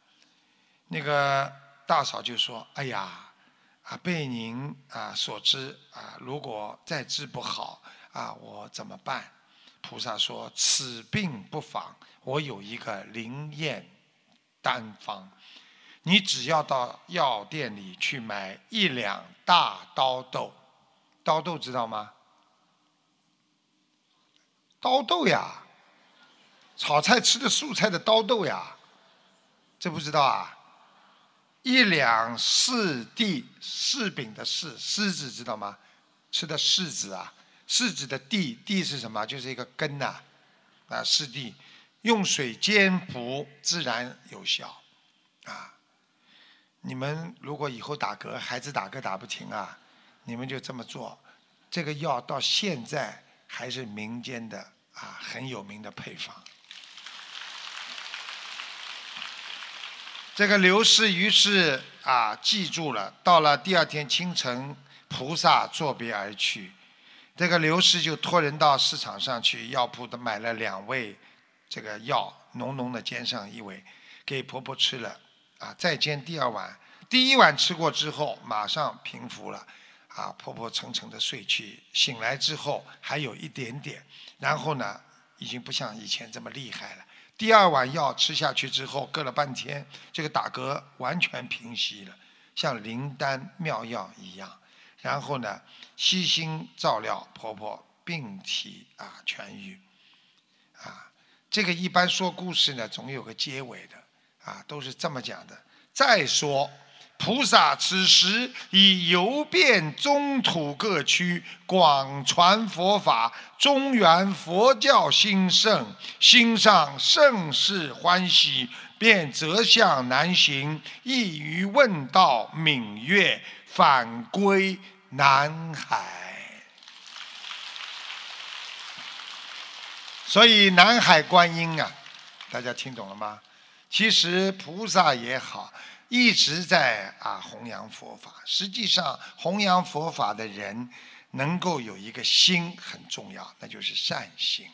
那个大嫂就说：“哎呀，啊被您啊所知啊，如果再治不好啊，我怎么办？”菩萨说：“此病不妨，我有一个灵验单方，你只要到药店里去买一两大刀豆，刀豆知道吗？刀豆呀，炒菜吃的素菜的刀豆呀，这不知道啊？一两柿地柿饼的柿柿子知道吗？吃的柿子啊。”柿子的地地是什么？就是一个根呐，啊，柿地，用水煎服，自然有效，啊，你们如果以后打嗝，孩子打嗝打不停啊，你们就这么做，这个药到现在还是民间的啊很有名的配方。这个刘氏于是啊记住了，到了第二天清晨，菩萨作别而去。这个刘氏就托人到市场上去药铺的买了两味这个药，浓浓的煎上一味，给婆婆吃了，啊，再煎第二碗。第一碗吃过之后，马上平复了，啊，婆婆沉沉的睡去。醒来之后还有一点点，然后呢，已经不像以前这么厉害了。第二碗药吃下去之后，隔了半天，这个打嗝完全平息了，像灵丹妙药一样。然后呢，悉心照料婆婆，病体啊痊愈，这个一般说故事呢，总有个结尾的，啊，都是这么讲的。再说，菩萨此时已游遍中土各区，广传佛法，中原佛教兴盛，心上甚是欢喜，便择向南行，意于问道闽月。返归南海，所以南海观音啊，大家听懂了吗？其实菩萨也好，一直在啊弘扬佛法。实际上，弘扬佛法的人能够有一个心很重要，那就是善心；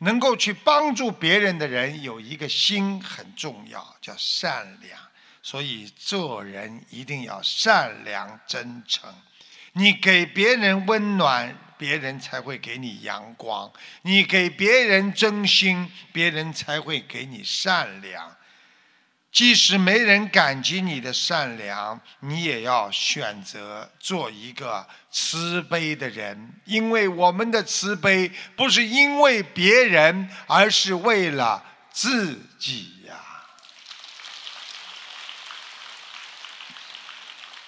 能够去帮助别人的人有一个心很重要，叫善良。所以做人一定要善良真诚，你给别人温暖，别人才会给你阳光；你给别人真心，别人才会给你善良。即使没人感激你的善良，你也要选择做一个慈悲的人，因为我们的慈悲不是因为别人，而是为了自己呀。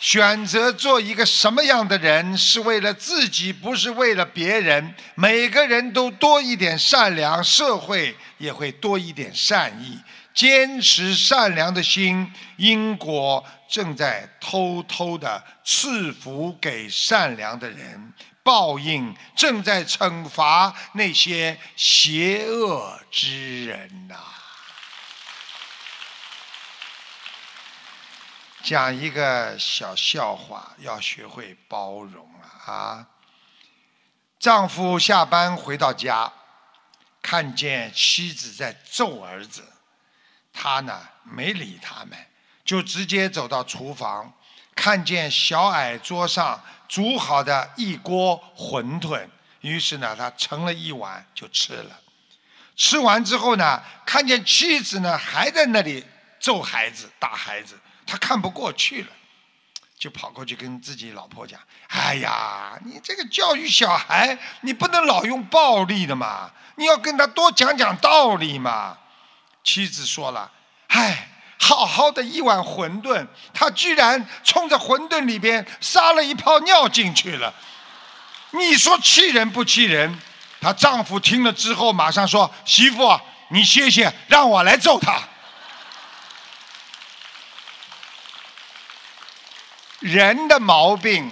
选择做一个什么样的人，是为了自己，不是为了别人。每个人都多一点善良，社会也会多一点善意。坚持善良的心，因果正在偷偷的赐福给善良的人，报应正在惩罚那些邪恶之人呐。讲一个小笑话，要学会包容了啊！丈夫下班回到家，看见妻子在揍儿子，他呢没理他们，就直接走到厨房，看见小矮桌上煮好的一锅馄饨，于是呢他盛了一碗就吃了。吃完之后呢，看见妻子呢还在那里揍孩子、打孩子。他看不过去了，就跑过去跟自己老婆讲：“哎呀，你这个教育小孩，你不能老用暴力的嘛，你要跟他多讲讲道理嘛。”妻子说了：“哎，好好的一碗馄饨，他居然冲着馄饨里边撒了一泡尿进去了，你说气人不气人？”她丈夫听了之后，马上说：“媳妇，你歇歇，让我来揍他。”人的毛病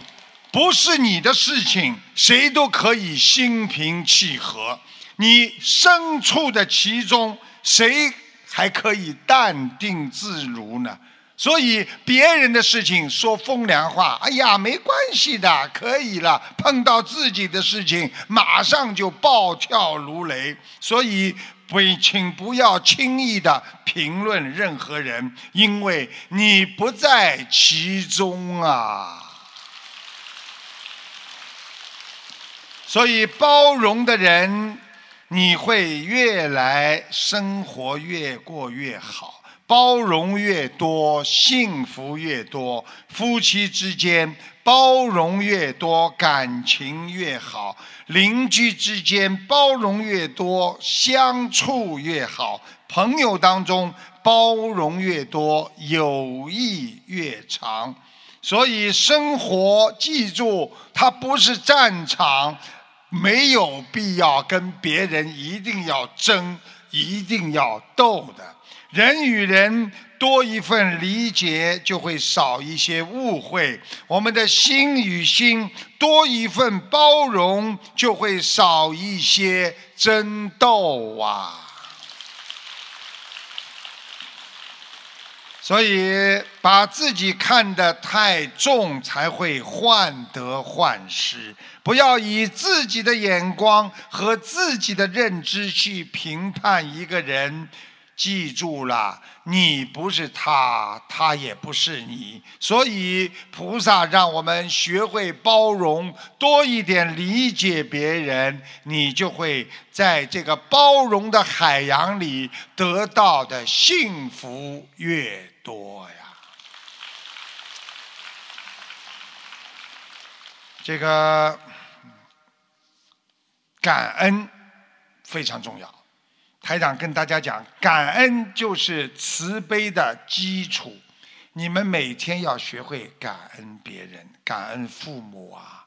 不是你的事情，谁都可以心平气和。你身处的其中，谁还可以淡定自如呢？所以别人的事情说风凉话，哎呀，没关系的，可以了。碰到自己的事情，马上就暴跳如雷。所以。不，请不要轻易的评论任何人，因为你不在其中啊。所以，包容的人，你会越来生活越过越好。包容越多，幸福越多；夫妻之间包容越多，感情越好；邻居之间包容越多，相处越好；朋友当中包容越多，友谊越长。所以，生活记住，它不是战场，没有必要跟别人一定要争，一定要斗的。人与人多一份理解，就会少一些误会；我们的心与心多一份包容，就会少一些争斗啊！所以，把自己看得太重，才会患得患失。不要以自己的眼光和自己的认知去评判一个人。记住了，你不是他，他也不是你。所以菩萨让我们学会包容，多一点理解别人，你就会在这个包容的海洋里得到的幸福越多呀。这个感恩非常重要。台长跟大家讲，感恩就是慈悲的基础。你们每天要学会感恩别人，感恩父母啊。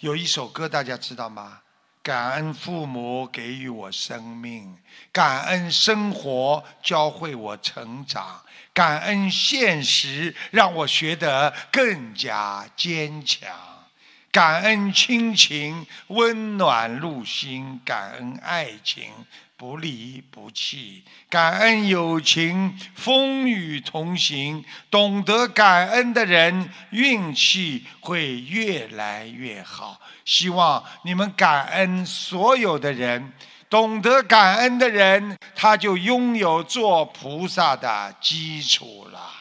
有一首歌大家知道吗？感恩父母给予我生命，感恩生活教会我成长，感恩现实让我学得更加坚强，感恩亲情温暖入心，感恩爱情。不离不弃，感恩友情，风雨同行。懂得感恩的人，运气会越来越好。希望你们感恩所有的人，懂得感恩的人，他就拥有做菩萨的基础了。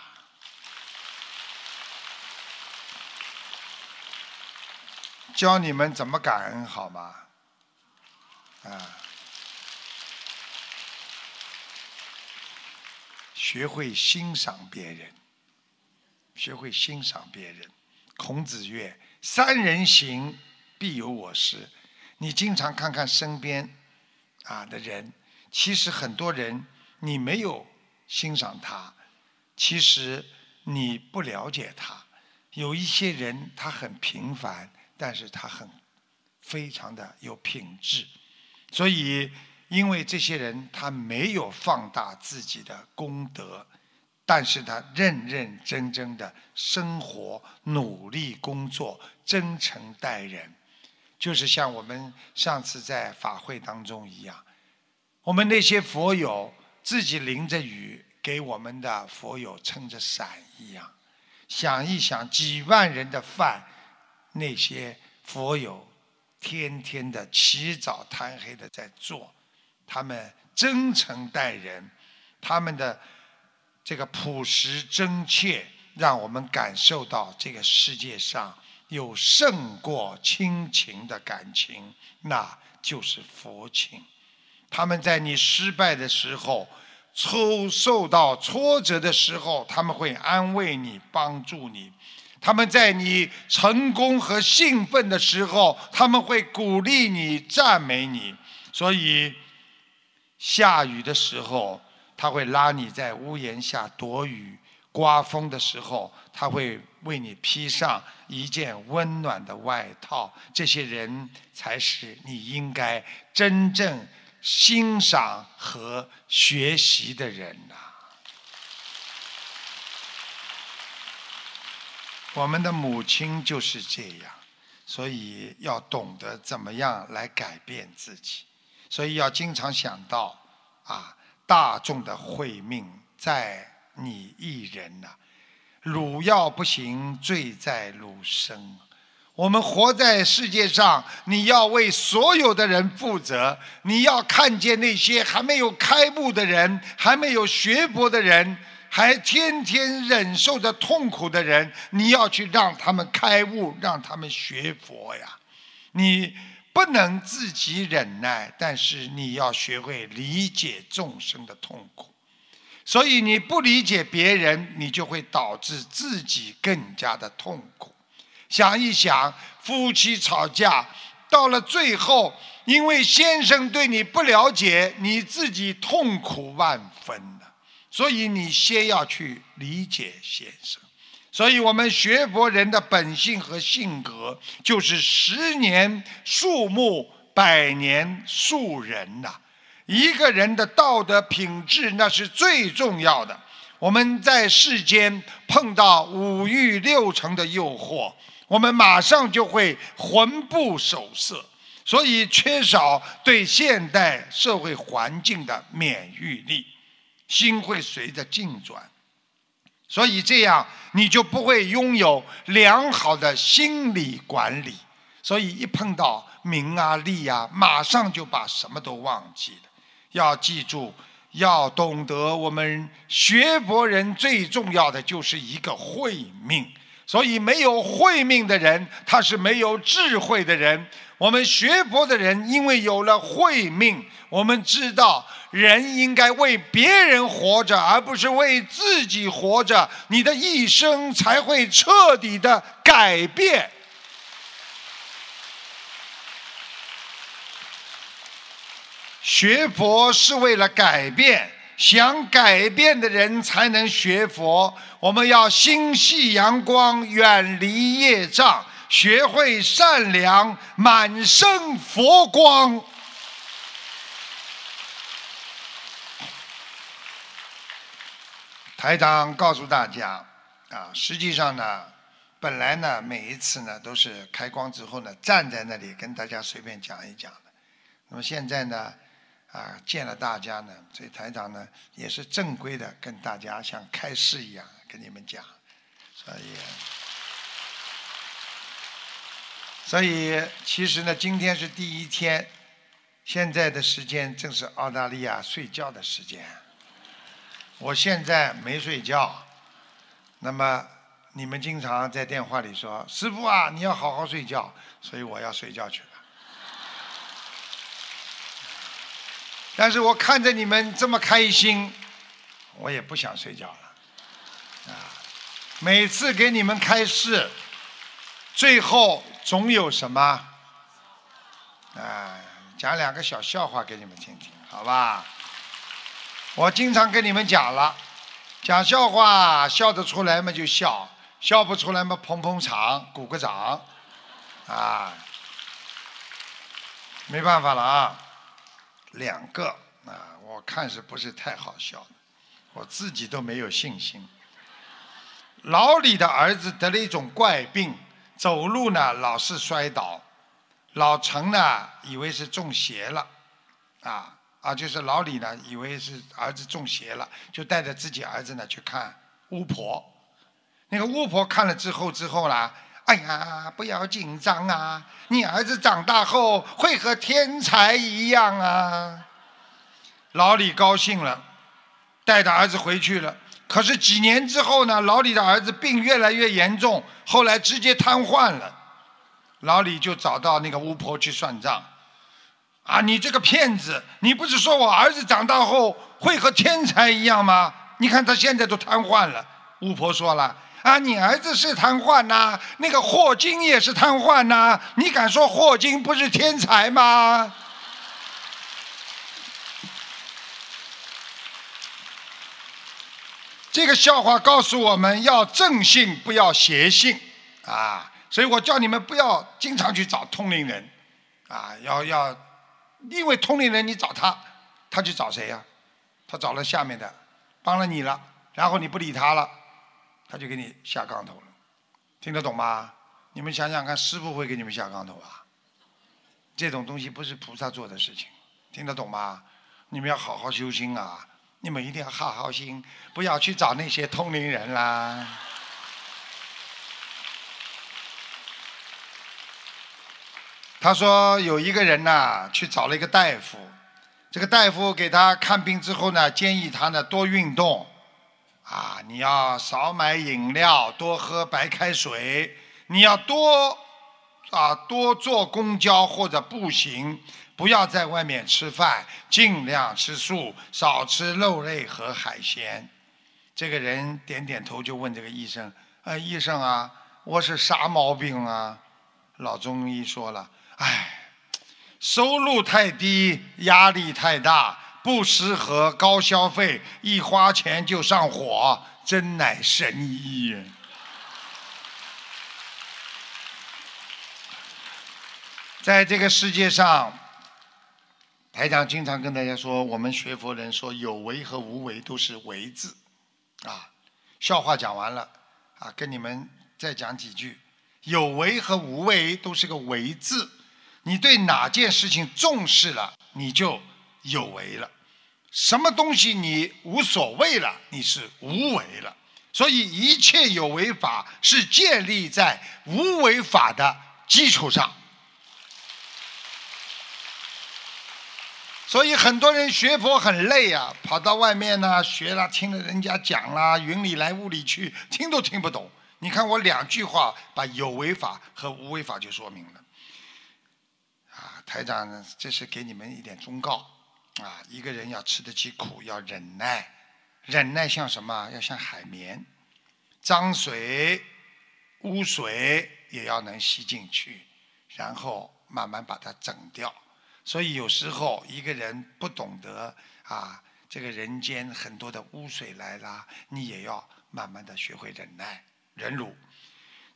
教你们怎么感恩，好吗？啊。学会欣赏别人，学会欣赏别人。孔子曰：“三人行，必有我师。”你经常看看身边啊的人，其实很多人你没有欣赏他，其实你不了解他。有一些人他很平凡，但是他很非常的有品质，所以。因为这些人他没有放大自己的功德，但是他认认真真的生活、努力工作、真诚待人，就是像我们上次在法会当中一样，我们那些佛友自己淋着雨给我们的佛友撑着伞一样，想一想几万人的饭，那些佛友天天的起早贪黑的在做。他们真诚待人，他们的这个朴实真切，让我们感受到这个世界上有胜过亲情的感情，那就是佛情。他们在你失败的时候，抽受到挫折的时候，他们会安慰你、帮助你；他们在你成功和兴奋的时候，他们会鼓励你、赞美你。所以。下雨的时候，他会拉你在屋檐下躲雨；刮风的时候，他会为你披上一件温暖的外套。这些人才是你应该真正欣赏和学习的人呐。我们的母亲就是这样，所以要懂得怎么样来改变自己。所以要经常想到，啊，大众的慧命在你一人呐。汝要不行，罪在汝身。我们活在世界上，你要为所有的人负责。你要看见那些还没有开悟的人，还没有学佛的人，还天天忍受着痛苦的人，你要去让他们开悟，让他们学佛呀。你。不能自己忍耐，但是你要学会理解众生的痛苦。所以你不理解别人，你就会导致自己更加的痛苦。想一想，夫妻吵架到了最后，因为先生对你不了解，你自己痛苦万分的。所以你先要去理解先生。所以我们学佛人的本性和性格，就是十年树木，百年树人呐。一个人的道德品质，那是最重要的。我们在世间碰到五欲六尘的诱惑，我们马上就会魂不守舍，所以缺少对现代社会环境的免疫力，心会随着境转。所以这样，你就不会拥有良好的心理管理。所以一碰到名啊利啊，马上就把什么都忘记了。要记住，要懂得，我们学佛人最重要的就是一个慧命。所以，没有慧命的人，他是没有智慧的人。我们学佛的人，因为有了慧命，我们知道人应该为别人活着，而不是为自己活着，你的一生才会彻底的改变。学佛是为了改变，想改变的人才能学佛。我们要心系阳光，远离业障，学会善良，满身佛光。台长告诉大家，啊，实际上呢，本来呢，每一次呢都是开光之后呢，站在那里跟大家随便讲一讲的。那么现在呢？啊，见了大家呢，所以台长呢也是正规的跟大家像开示一样跟你们讲，所以，所以其实呢，今天是第一天，现在的时间正是澳大利亚睡觉的时间，我现在没睡觉，那么你们经常在电话里说师傅啊，你要好好睡觉，所以我要睡觉去了。但是我看着你们这么开心，我也不想睡觉了。啊，每次给你们开示，最后总有什么？啊，讲两个小笑话给你们听听，好吧？我经常跟你们讲了，讲笑话笑得出来嘛就笑，笑不出来嘛捧捧场，鼓个掌，啊，没办法了啊。两个啊，我看是不是太好笑了？我自己都没有信心。老李的儿子得了一种怪病，走路呢老是摔倒。老陈呢以为是中邪了，啊啊，就是老李呢以为是儿子中邪了，就带着自己儿子呢去看巫婆。那个巫婆看了之后之后呢，哎呀，不要紧张啊！你儿子长大后会和天才一样啊！老李高兴了，带着儿子回去了。可是几年之后呢，老李的儿子病越来越严重，后来直接瘫痪了。老李就找到那个巫婆去算账。啊，你这个骗子！你不是说我儿子长大后会和天才一样吗？你看他现在都瘫痪了。巫婆说了。啊，你儿子是瘫痪呐，那个霍金也是瘫痪呐，你敢说霍金不是天才吗？这个笑话告诉我们要正信，不要邪信啊！所以我叫你们不要经常去找通灵人啊，要要，因为通灵人你找他，他去找谁呀？他找了下面的，帮了你了，然后你不理他了。他就给你下杠头了，听得懂吗？你们想想看，师傅会给你们下杠头啊？这种东西不是菩萨做的事情，听得懂吗？你们要好好修心啊！你们一定要好好心，不要去找那些通灵人啦。他说有一个人呐，去找了一个大夫，这个大夫给他看病之后呢，建议他呢多运动。啊，你要少买饮料，多喝白开水。你要多啊多坐公交或者步行，不要在外面吃饭，尽量吃素，少吃肉类和海鲜。这个人点点头，就问这个医生：“呃，医生啊，我是啥毛病啊？”老中医说了：“哎，收入太低，压力太大，不适合高消费，一花钱就上火，真乃神医。”在这个世界上，台长经常跟大家说，我们学佛人说有为和无为都是为字，啊，笑话讲完了，啊，跟你们再讲几句，有为和无为都是个为字，你对哪件事情重视了，你就有为了；什么东西你无所谓了，你是无为了。所以一切有为法是建立在无为法的基础上。所以很多人学佛很累呀、跑到外面呢学了，听了人家讲啦，云里来雾里去，听都听不懂。你看我两句话把有为法和无为法就说明了。啊，台长，这是给你们一点忠告啊，一个人要吃得起苦，要忍耐，忍耐像什么？要像海绵，脏水、污水也要能吸进去，然后慢慢把它整掉。所以有时候一个人不懂得啊，这个人间很多的污水来啦，你也要慢慢的学会忍耐、忍辱。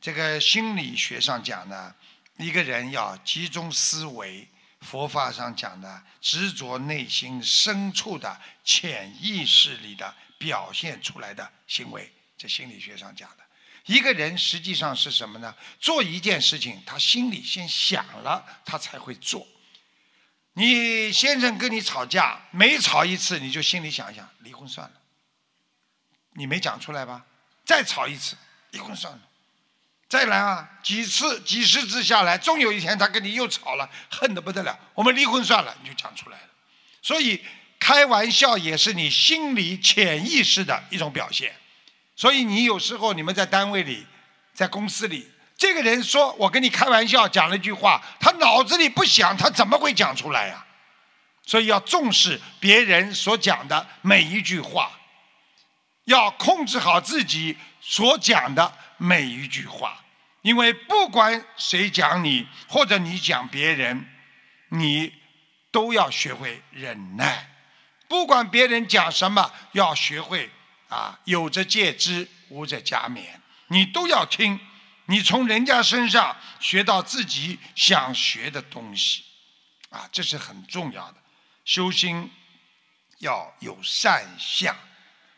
这个心理学上讲呢，一个人要集中思维；佛法上讲的，执着内心深处的潜意识里的表现出来的行为，这心理学上讲的。一个人实际上是什么呢？做一件事情，他心里先想了，他才会做。你先生跟你吵架，每吵一次，你就心里想一想，离婚算了。你没讲出来吧？再吵一次，离婚算了。再来啊，几次、几十次下来，终有一天他跟你又吵了，恨得不得了。我们离婚算了，你就讲出来了。所以开玩笑也是你心理潜意识的一种表现。所以你有时候你们在单位里，在公司里。这个人说：“我跟你开玩笑，讲了一句话，他脑子里不想，他怎么会讲出来呀？所以要重视别人所讲的每一句话，要控制好自己所讲的每一句话，因为不管谁讲你，或者你讲别人，你都要学会忍耐。不管别人讲什么，要学会啊，有则戒之，无则加勉，你都要听。”你从人家身上学到自己想学的东西，啊，这是很重要的。修心要有善相。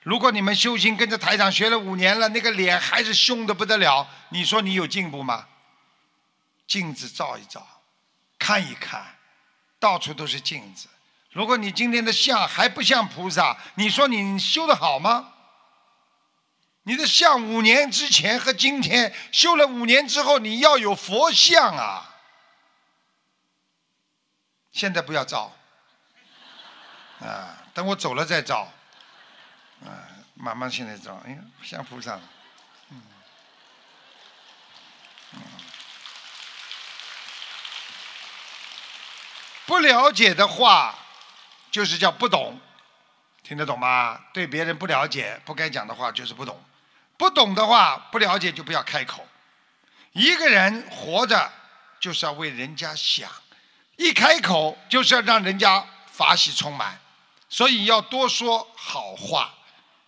如果你们修行跟着台长学了五年了，那个脸还是凶的不得了，你说你有进步吗？镜子照一照，看一看，到处都是镜子。如果你今天的相还不像菩萨，你说你修的好吗？你的像五年之前和今天修了五年之后，你要有佛像啊！现在不要照，啊，等我走了再照，啊，慢慢现在照，哎呀，像菩萨，嗯，嗯，不了解的话，就是叫不懂，听得懂吗？对别人不了解，不该讲的话就是不懂。不懂的话，不了解就不要开口。一个人活着就是要为人家想，一开口就是要让人家法喜充满，所以要多说好话。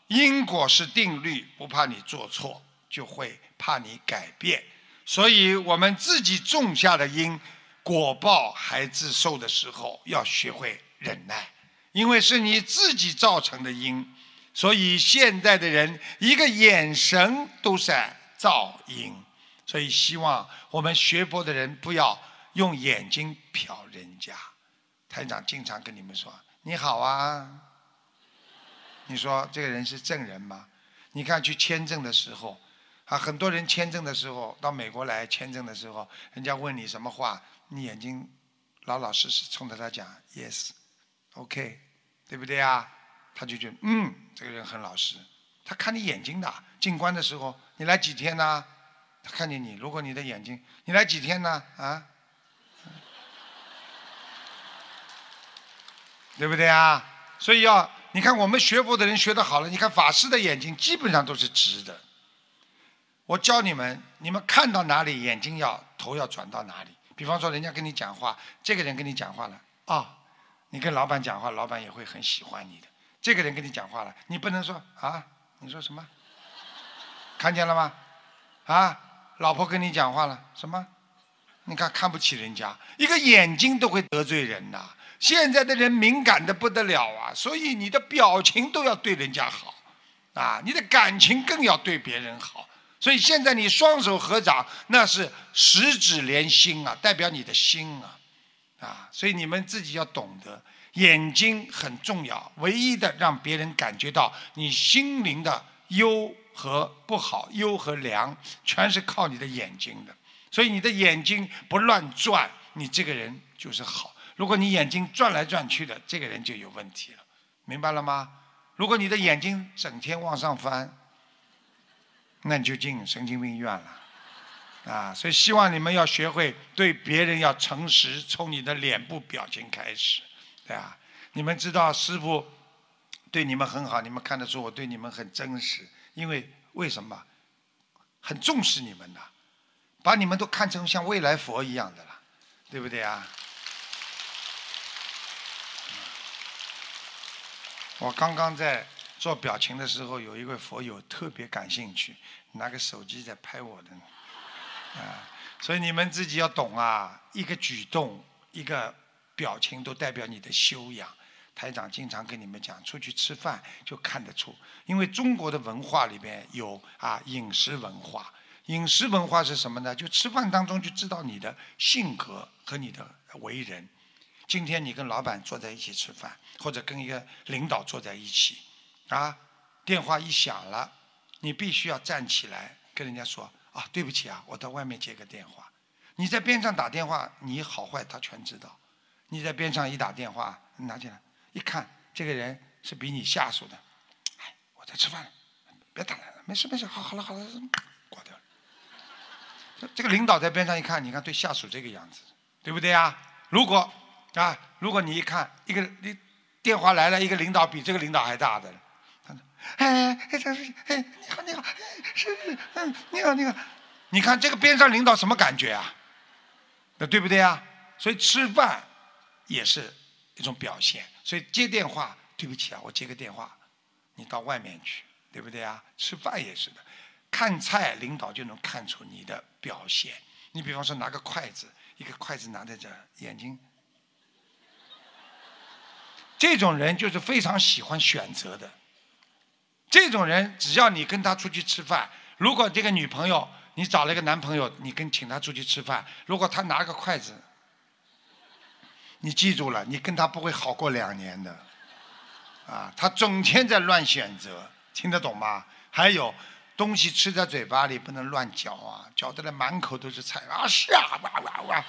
因果是定律，不怕你做错，就会怕你改变。所以我们自己种下的因，果报还自受的时候，要学会忍耐，因为是你自己造成的因。所以现在的人一个眼神都在造因，所以希望我们学佛的人不要用眼睛瞟人家。台长经常跟你们说：“你好啊。”你说这个人是证人吗？你看去签证的时候，啊，很多人签证的时候到美国来签证的时候，人家问你什么话，你眼睛老老实实冲着他讲 “yes”，OK，对不对啊？他就觉得嗯，这个人很老实。他看你眼睛的，进关的时候，你来几天呢？他看见你，如果你的眼睛，你来几天呢？啊？对不对啊？所以要你看我们学佛的人学的好了，你看法师的眼睛基本上都是直的。我教你们，你们看到哪里，眼睛要头要转到哪里。比方说，人家跟你讲话，这个人跟你讲话了啊，你跟老板讲话，老板也会很喜欢你的。这个人跟你讲话了，你不能说啊，你说什么？看见了吗？啊，老婆跟你讲话了，什么？你看看不起人家，一个眼睛都会得罪人呐。现在的人敏感的不得了啊，所以你的表情都要对人家好，啊，你的感情更要对别人好。所以现在你双手合掌，那是十指连心啊，代表你的心啊，啊，所以你们自己要懂得，眼睛很重要，唯一的让别人感觉到你心灵的优和不好，优和良，全是靠你的眼睛的。所以你的眼睛不乱转，你这个人就是好。如果你眼睛转来转去的，这个人就有问题了，明白了吗？如果你的眼睛整天往上翻，那你就进神经病院了，啊！所以希望你们要学会对别人要诚实，从你的脸部表情开始，对吧？你们知道师傅对你们很好，你们看得出我对你们很真实，因为为什么？很重视你们的，把你们都看成像未来佛一样的了，对不对啊？我刚刚在做表情的时候，有一位佛友特别感兴趣，拿个手机在拍我的，啊，所以你们自己要懂啊，一个举动、一个表情都代表你的修养。台长经常跟你们讲，出去吃饭就看得出，因为中国的文化里边有啊饮食文化，饮食文化是什么呢？就吃饭当中就知道你的性格和你的为人。今天你跟老板坐在一起吃饭，或者跟一个领导坐在一起，啊，电话一响了，你必须要站起来跟人家说啊，对不起啊，我到外面接个电话。你在边上打电话，你好坏他全知道。你在边上一打电话，拿起来一看，这个人是比你下属的，哎，我在吃饭，别打来了，没事没事，好好了好了，挂掉了。这个领导在边上一看，你看对下属这个样子，对不对啊？如果啊！如果你一看一个你电话来了，一个领导比这个领导还大的，他说：“哎哎，这是哎，你好你好，是嗯，你好你好，你看这个边上领导什么感觉啊？那对不对啊？所以吃饭也是一种表现。所以接电话，对不起啊，我接个电话，你到外面去，对不对啊？吃饭也是的，看菜领导就能看出你的表现。你比方说拿个筷子，一个筷子拿在这，眼睛。这种人就是非常喜欢选择的。这种人，只要你跟他出去吃饭，如果这个女朋友你找了一个男朋友，你跟请他出去吃饭，如果他拿个筷子，你记住了，你跟他不会好过两年的。啊，他整天在乱选择，听得懂吗？还有东西吃在嘴巴里不能乱嚼啊，嚼得来满口都是菜啊，是啊，哇哇哇。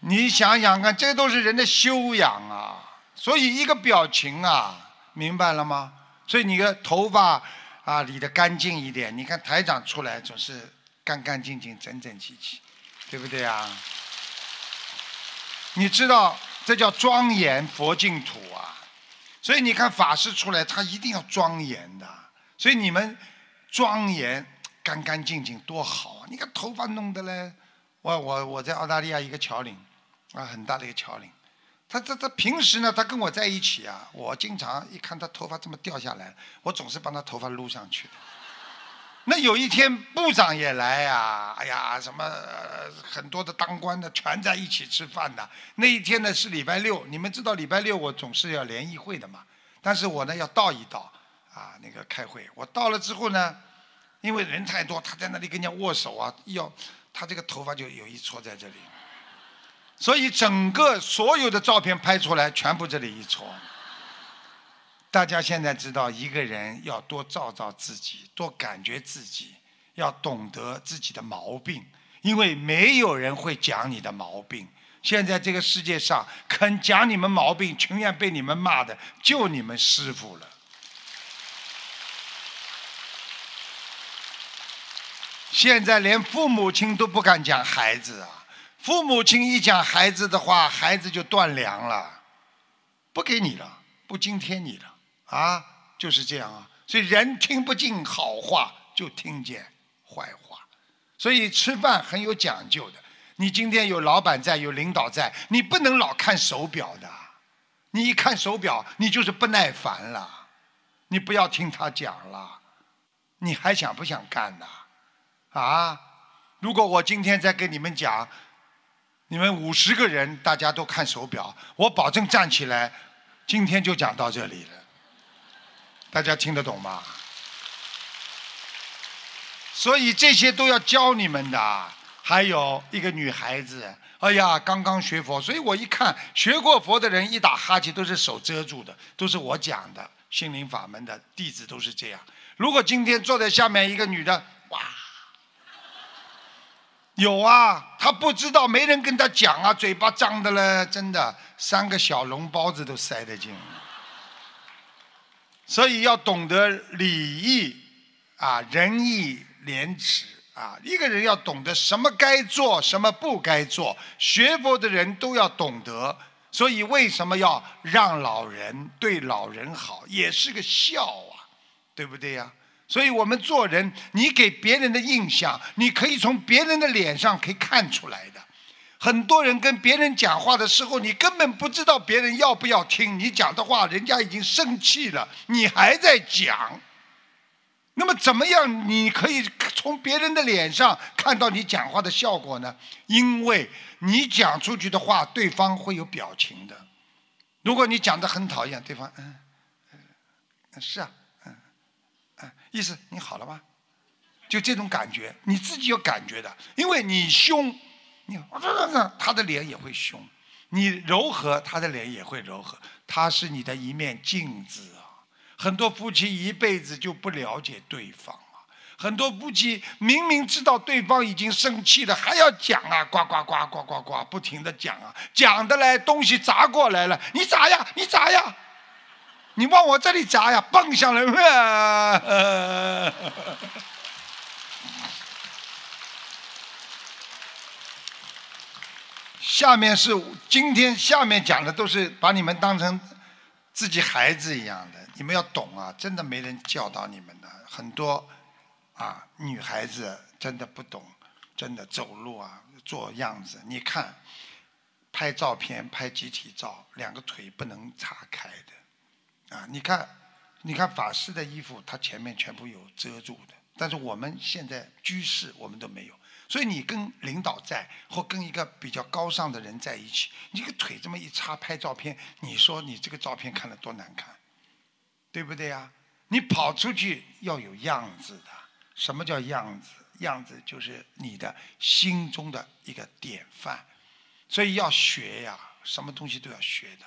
你想想看，这都是人的修养啊！所以一个表情啊，明白了吗？所以你的头发啊理得干净一点。你看台长出来总是干干净净、整整齐齐，对不对啊？你知道这叫庄严佛净土啊！所以你看法师出来，他一定要庄严的。所以你们庄严、干干净净多好啊！你看头发弄得嘞，我我我在澳大利亚一个桥领。啊，很大的一个桥领，他他他平时呢，他跟我在一起啊，我经常一看他头发这么掉下来，我总是帮他头发撸上去。那有一天部长也来呀，哎呀，什么很多的当官的全在一起吃饭的。那一天呢是礼拜六，你们知道礼拜六我总是要联谊会的嘛，但是我呢要到一到啊，那个开会。我到了之后呢，因为人太多，他在那里跟人家握手啊，要他这个头发就有一撮在这里。所以整个所有的照片拍出来，全部这里一撮。大家现在知道，一个人要多照照自己，多感觉自己，要懂得自己的毛病，因为没有人会讲你的毛病。现在这个世界上，肯讲你们毛病，情愿被你们骂的，就你们师傅了。现在连父母亲都不敢讲孩子啊，父母亲一讲孩子的话，孩子就断粮了，不给你了，不津贴你了啊，就是这样啊。所以人听不进好话，就听见坏话。所以吃饭很有讲究的。你今天有老板在，有领导在，你不能老看手表的。你一看手表，你就是不耐烦了。你不要听他讲了，你还想不想干呢？啊！如果我今天再跟你们讲，你们五十个人大家都看手表，我保证站起来，今天就讲到这里了。大家听得懂吗？所以这些都要教你们的。还有一个女孩子，哎呀，刚刚学佛，所以我一看学过佛的人一打哈欠都是手遮住的，都是我讲的心灵法门的弟子都是这样。如果今天坐在下面一个女的，哇，有啊，他不知道，没人跟他讲啊，嘴巴张的嘞，真的三个小笼包子都塞得进。所以要懂得礼义啊，仁义廉耻。啊，一个人要懂得什么该做，什么不该做。学佛的人都要懂得，所以为什么要让老人对老人好，也是个孝啊，对不对呀？所以我们做人，你给别人的印象，你可以从别人的脸上可以看出来的。很多人跟别人讲话的时候，你根本不知道别人要不要听你讲的话，人家已经生气了，你还在讲。那么怎么样？你可以从别人的脸上看到你讲话的效果呢？因为你讲出去的话，对方会有表情的。如果你讲的很讨厌，对方嗯嗯是啊意思你好了吗？就这种感觉，你自己有感觉的。因为你凶，你 他的脸也会凶；你柔和，他的脸也会柔和。他是你的一面镜子啊。很多夫妻一辈子就不了解对方啊！很多夫妻明明知道对方已经生气了，还要讲啊，呱呱呱呱呱呱，不停的讲啊，讲的来东西砸过来了，你砸呀，你砸呀，你往我这里砸呀，蹦下来！下面是今天下面讲的都是把你们当成自己孩子一样的。你们要懂啊！真的没人教导你们的，很多啊女孩子真的不懂，真的走路啊做样子。你看拍照片拍集体照，两个腿不能岔开的啊！你看你看法师的衣服，他前面全部有遮住的，但是我们现在居士我们都没有。所以你跟领导在或跟一个比较高尚的人在一起，你个腿这么一插拍照片，你说你这个照片看了多难看？对不对呀？你跑出去要有样子的。什么叫样子？样子就是你的心中的一个典范。所以要学呀，什么东西都要学的。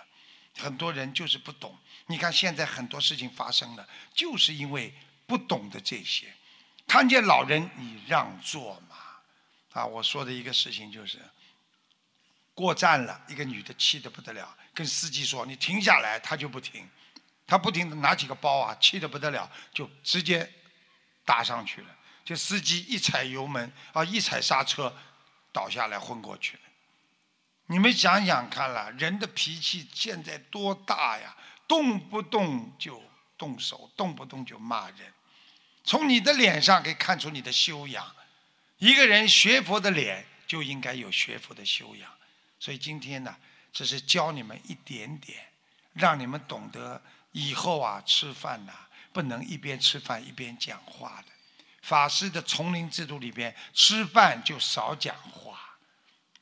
很多人就是不懂。你看现在很多事情发生了，就是因为不懂得这些。看见老人你让座嘛。啊，我说的一个事情就是，过站了一个女的气得不得了，跟司机说：“你停下来。”他就不停。他不停的拿起个包啊，气得不得了，就直接打上去了。就司机一踩油门啊，一踩刹车，倒下来昏过去了。你们想想看了，人的脾气现在多大呀？动不动就动手，动不动就骂人。从你的脸上可以看出你的修养。一个人学佛的脸就应该有学佛的修养。所以今天呢，只是教你们一点点，让你们懂得。以后啊，吃饭呐，不能一边吃饭一边讲话的。法师的丛林制度里边，吃饭就少讲话，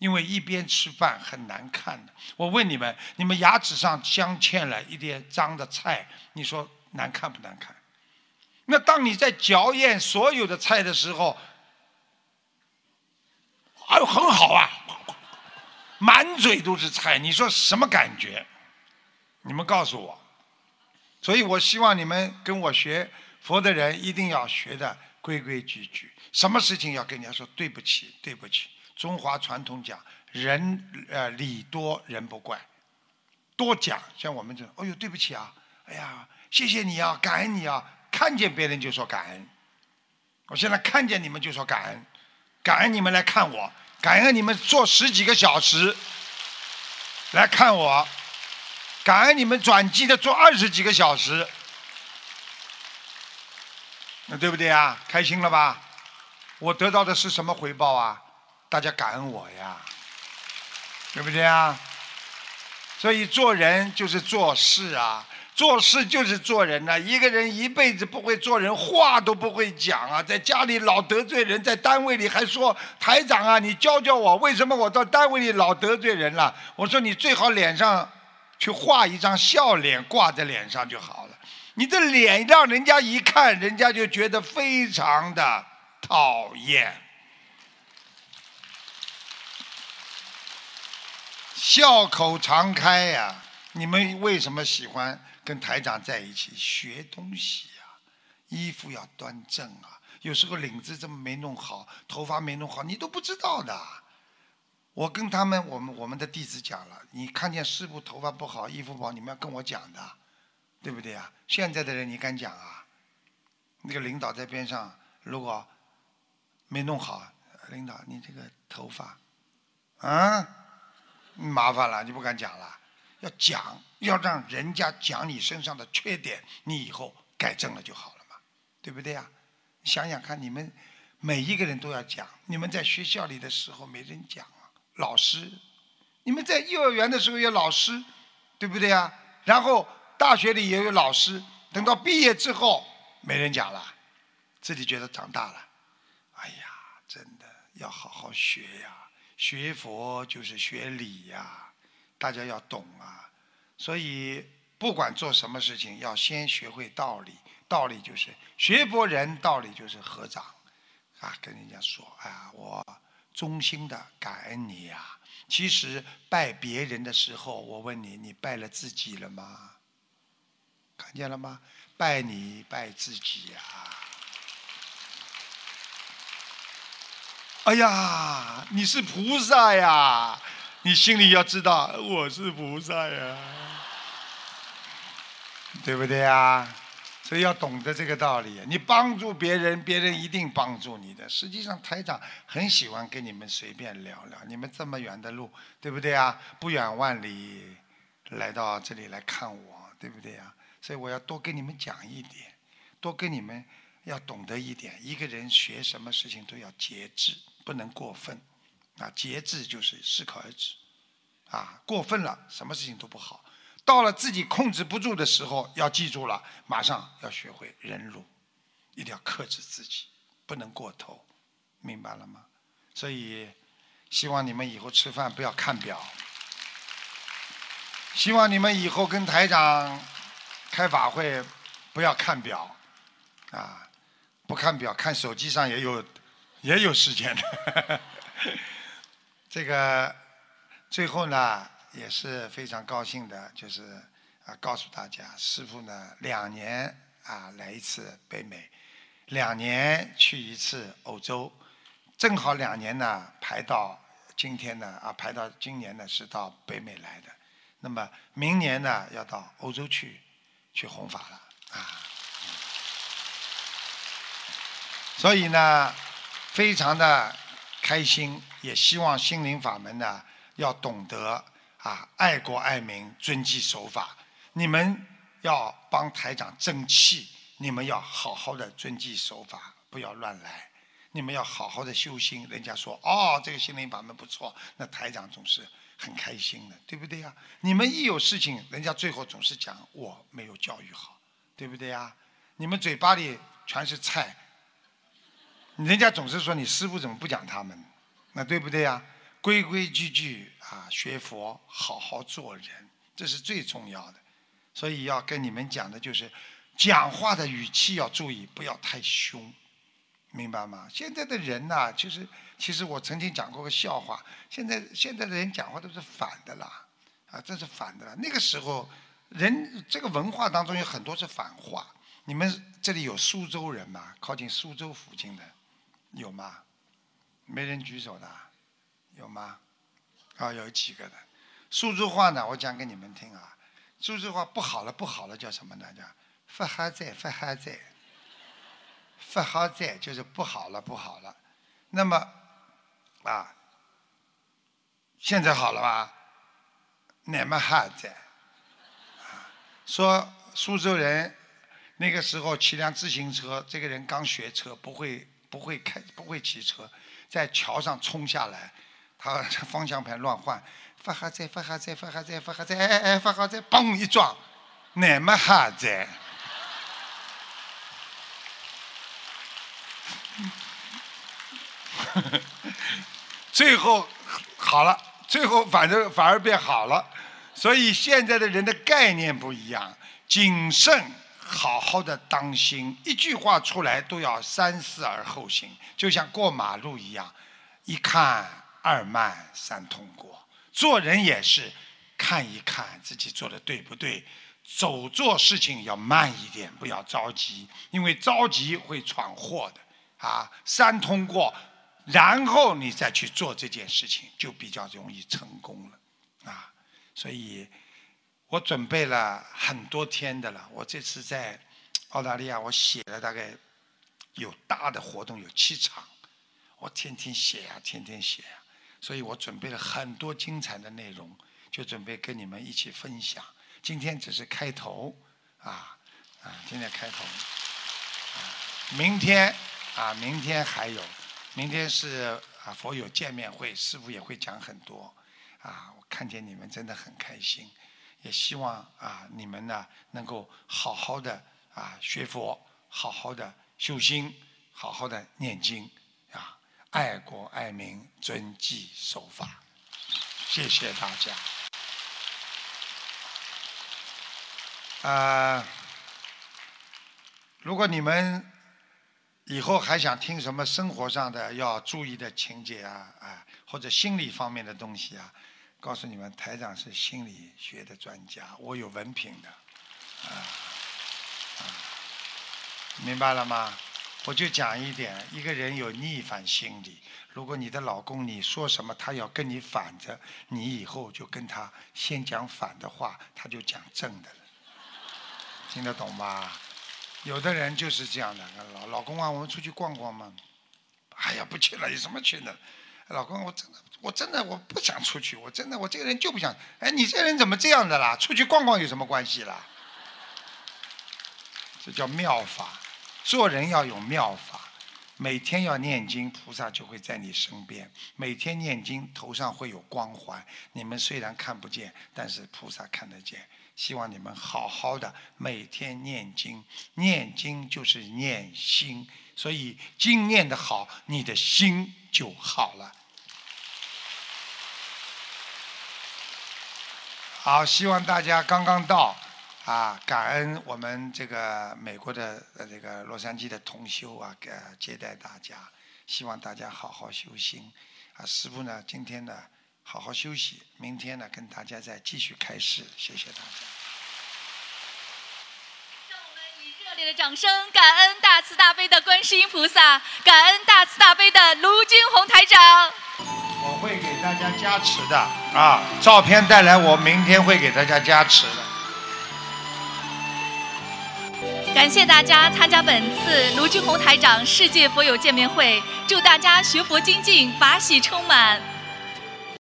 因为一边吃饭很难看的。我问你们，你们牙齿上镶嵌了一点脏的菜，你说难看不难看？那当你在嚼咽所有的菜的时候，哎呦，很好啊，满嘴都是菜，你说什么感觉？你们告诉我。所以我希望你们跟我学佛的人一定要学的规规矩矩，什么事情要跟人家说对不起，对不起。中华传统讲人呃礼多人不怪，多讲像我们这种，哎呦对不起啊，哎呀谢谢你啊，感恩你啊，看见别人就说感恩。我现在看见你们就说感恩，感恩你们来看我，感恩你们坐十几个小时来看我，感恩你们转机的坐二十几个小时，那对不对啊？开心了吧？我得到的是什么回报啊？大家感恩我呀，对不对啊？所以做人就是做事啊，做事就是做人呐、一个人一辈子不会做人，话都不会讲啊，在家里老得罪人，在单位里还说台长啊，你教教我，为什么我到单位里老得罪人了？我说你最好脸上去画一张笑脸挂在脸上就好了。你的脸让人家一看，人家就觉得非常的讨厌。笑口常开呀、你们为什么喜欢跟台长在一起学东西呀、衣服要端正啊，有时候领子这么没弄好，头发没弄好，你都不知道的。我跟他们，我们我们的弟子讲了，你看见师傅头发不好，衣服不好，你们要跟我讲的，对不对啊？现在的人你敢讲啊？那个领导在边上，如果没弄好，领导你这个头发，啊，麻烦了，你不敢讲了。要讲，要让人家讲你身上的缺点，你以后改正了就好了嘛，对不对呀？想想看，你们每一个人都要讲。你们在学校里的时候没人讲啊，老师；你们在幼儿园的时候有老师，对不对呀？然后大学里也有老师，等到毕业之后没人讲了，自己觉得长大了。哎呀，真的要好好学呀！学佛就是学理呀，大家要懂啊。所以不管做什么事情，要先学会道理。道理就是学佛人，道理就是合掌啊，跟人家说啊，我衷心的感恩你呀、其实拜别人的时候，我问你，你拜了自己了吗？看见了吗？拜你拜自己呀、哎呀，你是菩萨呀！你心里要知道，我是菩萨呀，对不对呀？所以要懂得这个道理。你帮助别人，别人一定帮助你的。实际上，台长很喜欢跟你们随便聊聊。你们这么远的路，对不对啊？不远万里来到这里来看我，对不对呀？所以我要多跟你们讲一点，多跟你们要懂得一点。一个人学什么事情都要节制，不能过分。啊，节制就是适可而止。啊，过分了，什么事情都不好。到了自己控制不住的时候，要记住了，马上要学会忍辱，一定要克制自己，不能过头，明白了吗？所以，希望你们以后吃饭不要看表，希望你们以后跟台长开法会不要看表，啊，不看表，看手机上也有也有时间的。这个最后呢，也是非常高兴的，就是啊，告诉大家，师傅呢两年啊来一次北美，两年去一次欧洲，正好两年呢排到今天呢啊排到今年呢是到北美来的，那么明年呢要到欧洲去去弘法了啊，所以呢非常的开心，也希望心灵法门呢要懂得啊爱国爱民、遵纪守法。你们要帮台长争气，你们要好好的遵纪守法，不要乱来。你们要好好的修心。人家说哦，这个心灵法门不错，那台长总是很开心的，对不对呀？你们一有事情，人家最后总是讲我没有教育好，对不对呀？你们嘴巴里全是菜，人家总是说你师傅怎么不讲他们，那对不对呀？规规矩矩啊，学佛，好好做人，这是最重要的。所以要跟你们讲的就是，讲话的语气要注意，不要太凶，明白吗？现在的人呐、其实其实我曾经讲过个笑话，现在现在的人讲话都是反的啦，啊，这是反的啦。那个时候人这个文化当中有很多是反话。你们这里有苏州人吗？靠近苏州附近的有吗？没人举手的，有吗？啊、有几个的。苏州话呢，我讲给你们听啊。苏州话不好了，不好了，叫什么呢？叫发哈在，发哈在，不好在就是不好了，不好了。那么啊，现在好了吧？那么还在。说苏州人那个时候骑辆自行车，这个人刚学车，不会不会开不会骑车，在桥上冲下来，他方向盘乱换，发哈在发哈在发哈在发哈在，哎哎哎发哈在，嘣一撞，那么哈在。最后好了，最后反正反而变好了，所以现在的人的概念不一样，谨慎，好好的当心，一句话出来都要三思而后行，就像过马路一样，一看二慢三通过。做人也是，看一看自己做的对不对，走做事情要慢一点，不要着急，因为着急会闯祸的啊。三通过。然后你再去做这件事情，就比较容易成功了，啊！所以，我准备了很多天的了。我这次在澳大利亚，我写了大概有大的活动有七场，我天天写呀，天天写呀。所以我准备了很多精彩的内容，就准备跟你们一起分享。今天只是开头，啊啊，今天开头，啊，明天啊，明天还有。明天是啊佛友见面会，师傅也会讲很多，啊，我看见你们真的很开心，也希望啊你们呢能够好好的啊学佛，好好的修心，好好的念经，啊，爱国爱民，遵纪守法，谢谢大家。啊，如果你们。以后还想听什么生活上的要注意的情节啊啊，或者心理方面的东西啊？告诉你们，台长是心理学的专家，我有文凭的，啊啊，明白了吗？我就讲一点，一个人有逆反心理，如果你的老公你说什么，他要跟你反着，你以后就跟他先讲反的话，他就讲正的了，听得懂吗？有的人就是这样的，老老公啊，我们出去逛逛嘛。哎呀，不去了，有什么去的？老公，我真的，我真的我不想出去，我真的，我这个人就不想。哎，你这人怎么这样的啦？出去逛逛有什么关系啦？这叫妙法，做人要有妙法。每天要念经，菩萨就会在你身边。每天念经，头上会有光环。你们虽然看不见，但是菩萨看得见。希望你们好好的每天念经，念经就是念心，所以经念的好，你的心就好了。好，希望大家刚刚到啊，感恩我们这个美国的呃这个洛杉矶的同修啊，给接待大家，希望大家好好修心啊。师傅呢，今天呢。好好休息，明天呢跟大家再继续开示，谢谢大家。
让我们以热烈的掌声，感恩大慈大悲的观世音菩萨，感恩大慈大悲的卢军红台长。
我会给大家加持的啊，照片带来，我明天会给大家加持的。
感谢大家参加本次卢军红台长世界佛友见面会，祝大家学佛精进，法喜充满。